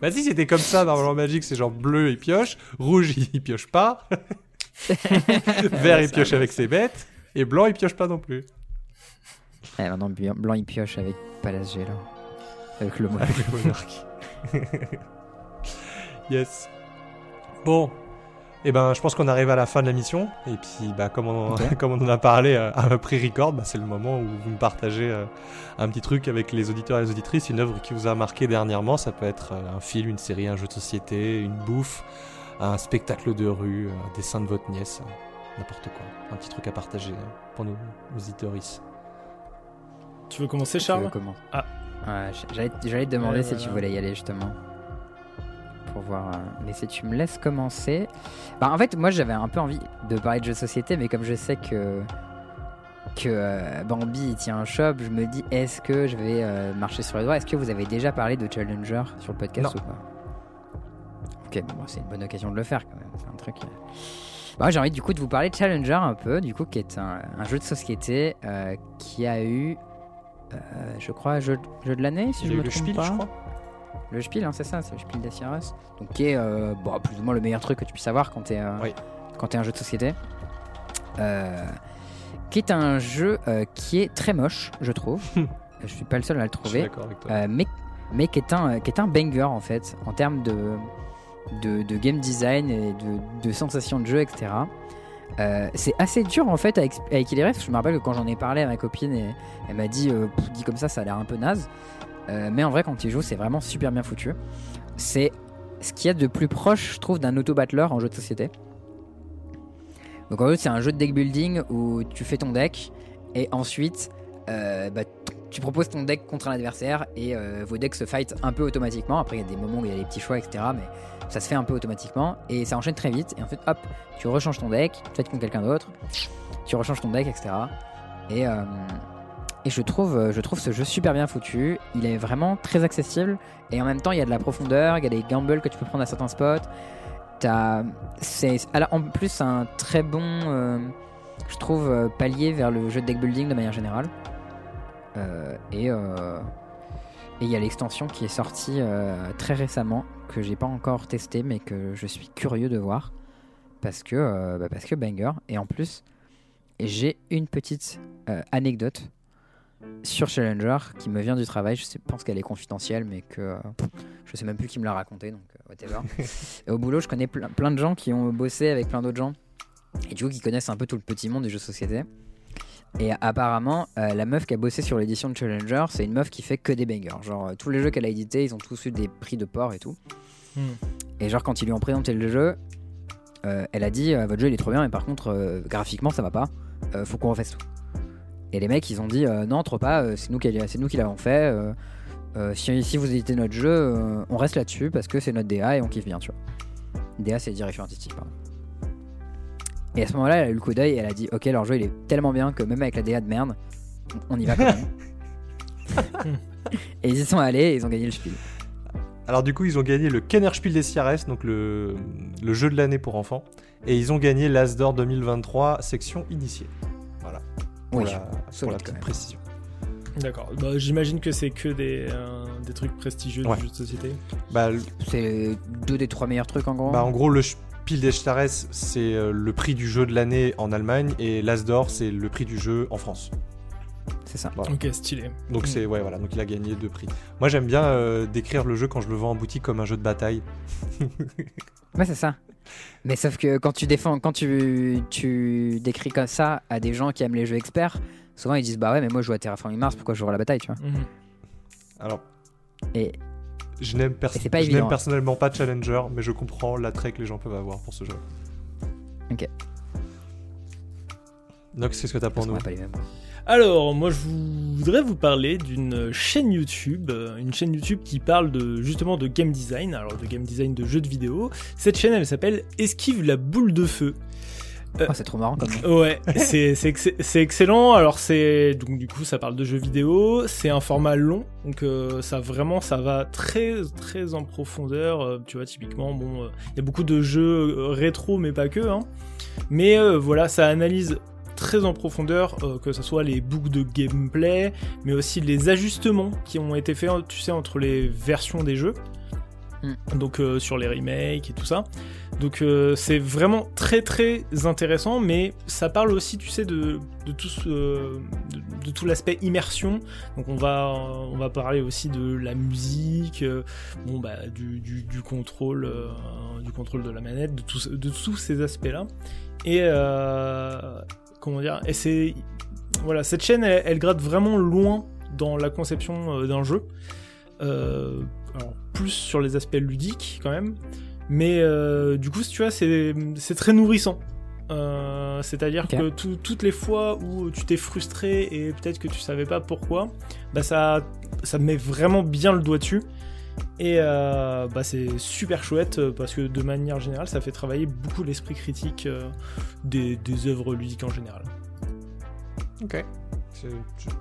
bah si c'était comme ça dans Roland Magic, c'est genre bleu il pioche, rouge il pioche pas, vert il pioche avec ses bêtes, et blanc il pioche pas non plus. Ouais, maintenant, blanc, il pioche avec Palace G là. Avec le mot. Avec le monarque. yes. Bon. Et ben, je pense qu'on arrive à la fin de la mission. Et puis, bah, comme on, Ok. comme on en a parlé euh, à pré-record, bah, c'est le moment où vous me partagez euh, un petit truc avec les auditeurs et les auditrices, une œuvre qui vous a marqué dernièrement. Ça peut être euh, un film, une série, un jeu de société, une bouffe, un spectacle de rue, un dessin de votre nièce, euh, n'importe quoi. Un petit truc à partager euh, pour nos, auditeurs. Tu veux commencer, Charles veux comment Ah. Ouais, j'allais, te demander Ouais, si voilà. tu voulais y aller justement. Pour voir. euh, Mais si tu me laisses commencer. Bah, en fait, moi j'avais un peu envie de parler de jeux de société, mais comme je sais que. Que euh, Bambi tient un shop, je me dis est-ce que je vais euh, marcher sur les doigts Est-ce que vous avez déjà parlé de Challenger sur le podcast Non. ou pas? Ok, bon, bah, c'est une bonne occasion de le faire quand même. C'est un truc. euh. Bah, j'ai envie du coup de vous parler de Challenger un peu, du coup, qui est un, un jeu de société euh, qui a eu, euh, je crois, jeu, jeu de l'année, si je me le trompe Spiel, pas. je crois. Le Spiel, hein, c'est ça, c'est le Spiel d'Asiras. Donc, qui est euh, bon, plus ou moins le meilleur truc que tu puisses avoir quand t'es Oui. un jeu de société. Qui est un jeu qui est très moche, je trouve. je suis pas le seul à le Je suis trouver. d'accord avec toi. Mais, mais qui, est un, qui est un banger en fait, en termes de, de, game design et de, de sensations de jeu, etc. Euh, c'est assez dur en fait parce que Je me rappelle que quand j'en ai parlé à ma copine, et, elle m'a dit, euh, dit comme ça, ça a l'air un peu naze. Euh, mais en vrai, quand tu joues, c'est vraiment super bien foutu. C'est ce qu'il y a de plus proche, je trouve, d'un auto-battler en jeu de société. Donc en fait, c'est un jeu de deck building où tu fais ton deck et ensuite bah, tu proposes ton deck contre un adversaire et euh, vos decks se fight un peu automatiquement. Après, il y a des moments où il y a des petits choix, etc. Mais ça se fait un peu automatiquement et ça enchaîne très vite. Et en fait, hop, tu rechanges ton deck, fais contre quelqu'un d'autre, tu rechanges ton deck, etc. Et, euh, et je, trouve, euh, je trouve ce jeu super bien foutu. Il est vraiment très accessible et en même temps, il y a de la profondeur, il y a des gambles que tu peux prendre à certains spots. C'est en plus un très bon, je trouve, palier vers le jeu de deck building de manière générale. Euh, et euh, et il y a l'extension qui est sortie euh, très récemment, que j'ai pas encore testé, mais que je suis curieux de voir. parce que, bah, parce que banger. Et en plus, j'ai une petite anecdote sur Challenger qui me vient du travail. Je pense qu'elle est confidentielle, mais que euh, je sais même plus qui me l'a raconté, donc whatever. et au boulot, je connais plein, plein de gens qui ont bossé avec plein d'autres gens et du coup qui connaissent un peu tout le petit monde du jeu de société. Et apparemment, euh, la meuf qui a bossé sur l'édition de Challenger, c'est une meuf qui fait que des bangers. Genre, euh, tous les jeux qu'elle a édités, ils ont tous eu des prix de port et tout. Hmm. Et genre, quand ils lui ont présenté le jeu, euh, elle a dit Votre jeu il est trop bien, mais par contre, euh, graphiquement, ça va pas. Faut qu'on refasse tout. Et les mecs, ils ont dit Non, trop pas, c'est nous qui, l'avons fait. si, si vous éditez notre jeu, on reste là-dessus parce que c'est notre DA et on kiffe bien, tu vois. DA, c'est direction artistique, pardon. Et à ce moment-là, elle a eu le coup d'œil et elle a dit Ok, leur jeu il est tellement bien que même avec la DA de merde, on y va quand même. et ils y sont allés et ils ont gagné le spiel. Alors du coup, ils ont gagné le Kenner Spiel des CRS, donc le, le jeu de l'année pour enfants, et ils ont gagné l'As d'or 2023 section initiée. Voilà. Pour Oui, la, pour la petite précision. D'accord. Bah, J'imagine que c'est que des, euh, des trucs prestigieux Ouais. du jeu de société. Bah, C'est deux des trois meilleurs trucs en gros. bah, en gros, le Spiel des c'est euh, le prix du jeu de l'année en Allemagne, et l'As d'or, c'est le prix du jeu en France. C'est ça. Voilà. Ok, stylé. Donc c'est ouais voilà, donc il a gagné deux prix. Moi j'aime bien euh, décrire le jeu quand je le vends en boutique comme un jeu de bataille. Ouais, c'est ça. Mais sauf que quand tu défends, quand tu, tu décris comme ça à des gens qui aiment les jeux experts, souvent ils disent bah ouais, mais moi je joue à Terraforming Mars, pourquoi je jouerai à la bataille, tu vois? Mhm. Alors Et je n'aime pers- personnellement pas Challenger, mais je comprends l'attrait que les gens peuvent avoir pour ce jeu. Ok. Nox, qu'est-ce que t'as pour nous. Alors, moi, je voudrais vous parler d'une chaîne YouTube, euh, une chaîne YouTube qui parle de justement de game design, alors de game design de jeux de vidéo. Cette chaîne, elle s'appelle Esquive la boule de feu. Oh, c'est trop marrant comme. Ouais, c'est c'est ex- c'est excellent. Alors c'est donc du coup ça parle de jeux vidéo, c'est un format long, donc euh, ça vraiment ça va très très en profondeur. euh, tu vois typiquement bon, euh, il y a beaucoup de jeux euh, rétro mais pas que. Hein. Mais euh, voilà, ça analyse très en profondeur, euh, que ce soit les boucles de gameplay, mais aussi les ajustements qui ont été faits, tu sais, entre les versions des jeux. Donc euh, sur les remakes et tout ça. Donc euh, c'est vraiment très très intéressant, mais ça parle aussi, tu sais, de, de tout, ce- de, tout l'aspect immersion. Donc on va, on va parler aussi de la musique, euh, bon bah du, du, contrôle, euh, du contrôle de la manette, de, tous de tous ces aspects-là. Et euh, comment dire Et c'est voilà, cette chaîne, elle, gratte vraiment loin dans la conception euh, d'un jeu. Euh, alors, plus sur les aspects ludiques quand même. Mais euh, du coup, tu vois, c'est c'est très nourrissant. Euh, C'est-à-dire que tout- toutes les fois où tu t'es frustré et peut-être que tu savais pas pourquoi, bah ça, ça met vraiment bien le doigt dessus. Et euh, bah c'est super chouette parce que de manière générale, ça fait travailler beaucoup l'esprit critique des, des œuvres ludiques en général. Ok.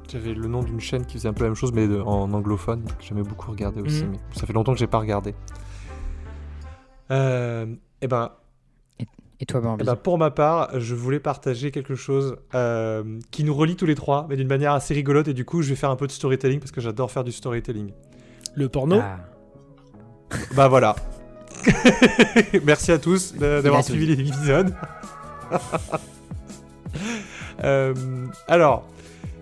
J'avais le nom d'une chaîne qui faisait un peu la même chose, mais de- en anglophone, que j'aimais beaucoup regarder aussi, Mhm. mais ça fait longtemps que j'ai pas regardé. Euh, eh ben, Et toi, eh Bambi ben, pour ma part, je voulais partager quelque chose euh, qui nous relie tous les trois, mais d'une manière assez rigolote, et du coup, je vais faire un peu de storytelling parce que j'adore faire du storytelling. Le porno, Ah. Bah voilà. Merci à tous d'avoir suivi l'épisode. Euh, alors,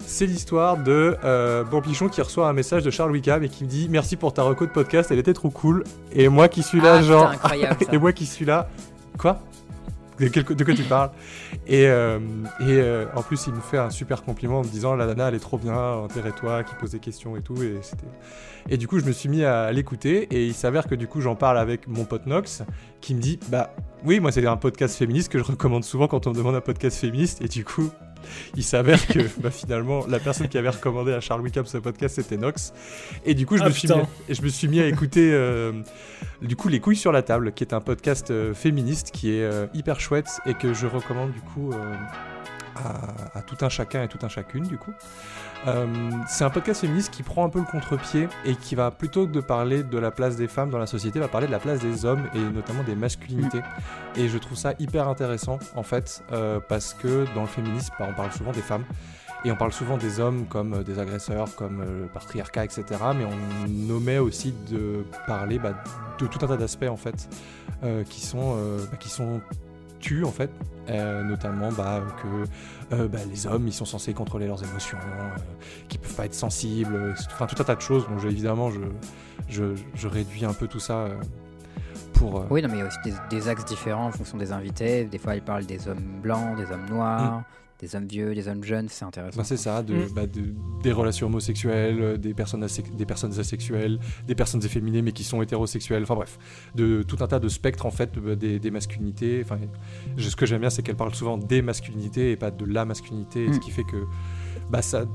c'est l'histoire de euh, Bambichon qui reçoit un message de Charles Wickham et qui me dit merci pour ta reco de podcast, elle était trop cool. Et moi qui suis là, Ah, genre, et moi qui suis là, quoi? De, quel- de quoi tu parles? Et, euh, et euh, en plus, il me fait un super compliment en me disant la nana, elle est trop bien, enterrez-toi, qui pose des questions et tout. Et, et du coup, je me suis mis à l'écouter et il s'avère que du coup, j'en parle avec mon pote Nox qui me dit bah oui, moi, c'est un podcast féministe que je recommande souvent quand on me demande un podcast féministe. Et du coup, il s'avère que bah, finalement, la personne qui avait recommandé à Charles Wickham ce podcast, c'était Nox. Et du coup, je, Ah, me, suis mis à, je me suis mis à écouter euh, du coup Les couilles sur la table, qui est un podcast euh, féministe qui est euh, hyper chouette et que je recommande du coup à, à tout un chacun et tout un chacune du coup. Euh, c'est un podcast féministe qui prend un peu le contre-pied et qui va plutôt que de parler de la place des femmes dans la société, va parler de la place des hommes et notamment des masculinités. Et je trouve ça hyper intéressant en fait euh, parce que dans le féminisme, bah, on parle souvent des femmes. Et on parle souvent des hommes comme euh, des agresseurs, comme le patriarcat, etc. Mais on omet aussi de parler bah, de tout un tas d'aspects en fait qui sont, bah, qui sont en fait, notamment bah, que euh, bah, les hommes ils sont censés contrôler leurs émotions, euh, qu'ils peuvent pas être sensibles, enfin tout un tas de choses. Donc je- évidemment je, je, je réduis un peu tout ça euh, pour. euh, Oui, non, mais il y a aussi des, des axes différents en fonction des invités. Des fois, ils parlent des hommes blancs, des hommes noirs, des hommes vieux, des hommes jeunes. C'est intéressant. Bah, c'est ça, de, Mm. bah, de- des relations homosexuelles, euh, des personnes, des personnes asexuelles, des personnes efféminées mais qui sont hétérosexuelles, enfin bref, de tout un tas de spectres en fait, de- des, des masculinités. Enfin, je- ce que j'aime bien, c'est qu'elle parle souvent des masculinités et pas de la masculinité, Mm. ce qui fait que bah, ça.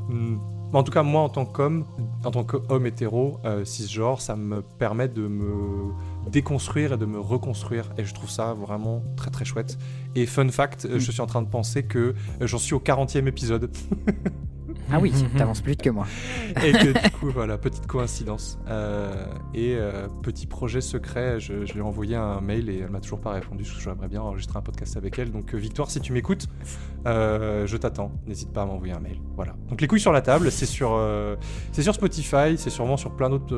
En tout cas, moi en tant qu'homme, en tant qu'homme hétéro, euh, cisgenre, ça me permet de me déconstruire et de me reconstruire. Et je trouve ça vraiment très très chouette. Et fun fact, euh, Mm. je suis en train de penser que euh, j'en suis au 40e épisode. Ah oui, t'avances plus vite que moi. et que du coup, voilà, petite coïncidence. Euh, et euh, petit projet secret, je, je lui ai envoyé un mail et elle m'a toujours pas répondu, parce que j'aimerais bien enregistrer un podcast avec elle. Donc, euh, Victoire, si tu m'écoutes, euh, je t'attends. N'hésite pas à m'envoyer un mail. Voilà. Donc, les couilles sur la table, c'est sur, c'est sur Spotify, c'est sûrement sur plein d'autres.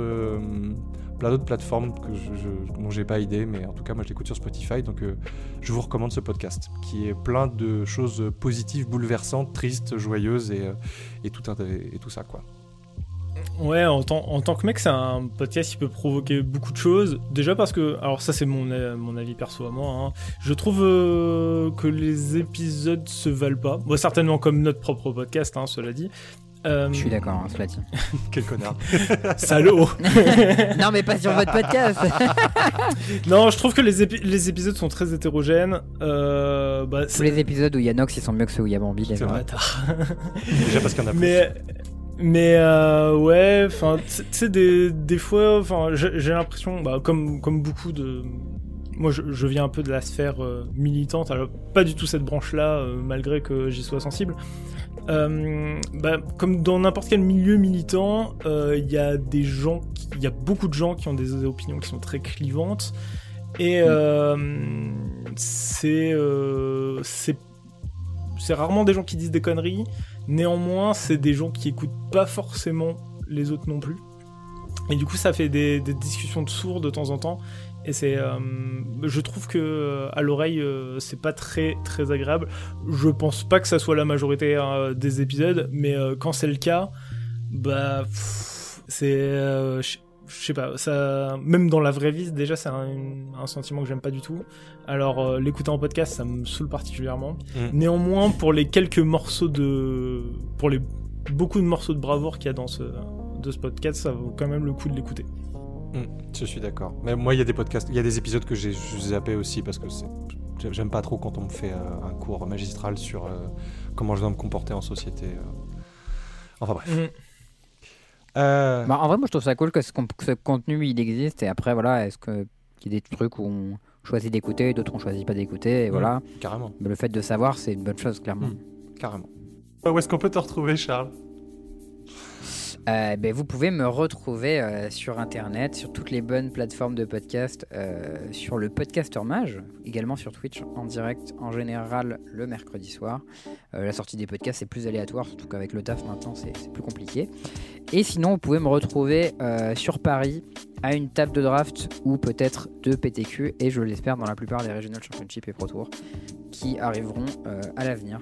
Plein d'autres plateformes que je, je, dont j'ai pas idée, mais en tout cas moi je l'écoute sur Spotify, donc euh, je vous recommande ce podcast qui est plein de choses positives, bouleversantes, tristes, joyeuses et, euh, et, tout, et tout ça quoi. Ouais, en tant, en tant que mec, c'est un podcast qui peut provoquer beaucoup de choses. Déjà parce que, alors ça c'est mon, euh, mon avis perso à moi, hein. je trouve que les épisodes se valent pas. Bon, certainement comme notre propre podcast, hein, cela dit. Euh, Je suis d'accord, hein, dit. Quel connard. Salaud non, mais pas sur votre podcast. Non, je trouve que les, épi- les épisodes sont très hétérogènes. Euh, bah, Tous les épisodes où il y a Nox, ils sont mieux que ceux où il y a Bambi. les C'est. Déjà parce qu'il y en a plus. Mais mais euh, ouais, enfin tu sais des des fois, enfin j'ai j'ai l'impression, bah, comme comme beaucoup de moi je, je viens un peu de la sphère euh, militante, alors pas du tout cette branche-là, euh, malgré que j'y sois sensible. Euh, bah, comme dans n'importe quel milieu militant, euh, il y a des gens, il y a beaucoup de gens qui ont des opinions qui sont très clivantes, et c'est euh, c'est c'est rarement des gens qui disent des conneries. Néanmoins, c'est des gens qui écoutent pas forcément les autres non plus. Et du coup, ça fait des, des discussions de sourds de temps en temps. Et c'est, euh, je trouve que euh, à l'oreille, euh, c'est pas très très agréable. Je pense pas que ça soit la majorité euh, des épisodes, mais euh, quand c'est le cas, bah, c'est, je sais pas, ça, même dans la vraie vie, déjà, c'est un, un sentiment que j'aime pas du tout. Alors, l'écouter en podcast, ça me saoule particulièrement. Mm. Néanmoins, pour les quelques morceaux de, pour les beaucoup de morceaux de bravoure qu'il y a dans ce, de ce podcast, ça vaut quand même le coup de l'écouter. Mm, je suis d'accord. Mais moi, il y a des podcasts, il y a des épisodes que j'ai zappé aussi parce que j'aime pas trop quand on me fait euh, un cours magistral sur euh, comment je dois me comporter en société. euh. Enfin bref. Euh, Bah, en vrai, moi, je trouve ça cool que ce, con- que ce contenu il existe. Et après, voilà, est-ce que qu'il y a des trucs où on choisit d'écouter, d'autres on choisit pas d'écouter. Et Mm. voilà. Carrément, Mais le fait de savoir, c'est une bonne chose, clairement. Mm. carrément. Où est-ce qu'on peut te retrouver, Charles? Euh, ben, vous pouvez me retrouver euh, sur internet, sur toutes les bonnes plateformes de podcast, euh, sur le Podcaster Mage, également sur Twitch en direct en général le mercredi soir. La sortie des podcasts c'est plus aléatoire, surtout qu'avec le taf maintenant c'est plus compliqué. Et sinon, vous pouvez me retrouver sur Paris à une table de draft ou peut-être de PTQ, et je l'espère dans la plupart des Regional Championship et Pro Tour qui arriveront à l'avenir.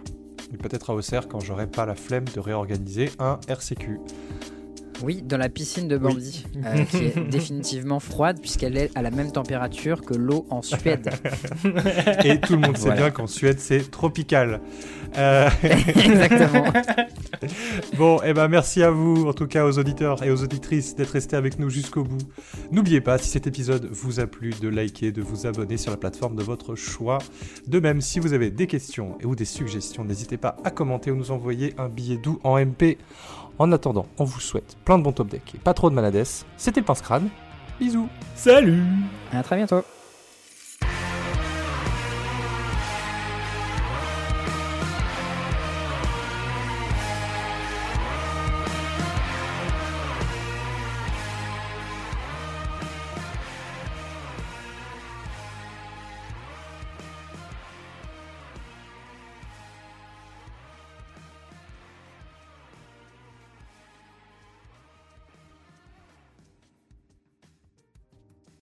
Et peut-être à Auxerre quand j'aurai pas la flemme de réorganiser un RCQ. Oui, dans la piscine de Bambi, euh, qui est définitivement froide puisqu'elle est à la même température que l'eau en Suède. Et tout le monde sait Voilà. bien qu'en Suède, c'est tropical. Euh, Exactement. Bon, et ben merci à vous, en tout cas aux auditeurs et aux auditrices, d'être restés avec nous jusqu'au bout. N'oubliez pas, si cet épisode vous a plu, de liker, de vous abonner sur la plateforme de votre choix. De même, si vous avez des questions ou des suggestions, n'hésitez pas à commenter ou nous envoyer un billet doux en MP. En attendant, on vous souhaite plein de bons top decks et pas trop de manades. C'était le Pince Crâne. Bisous Salut À très bientôt.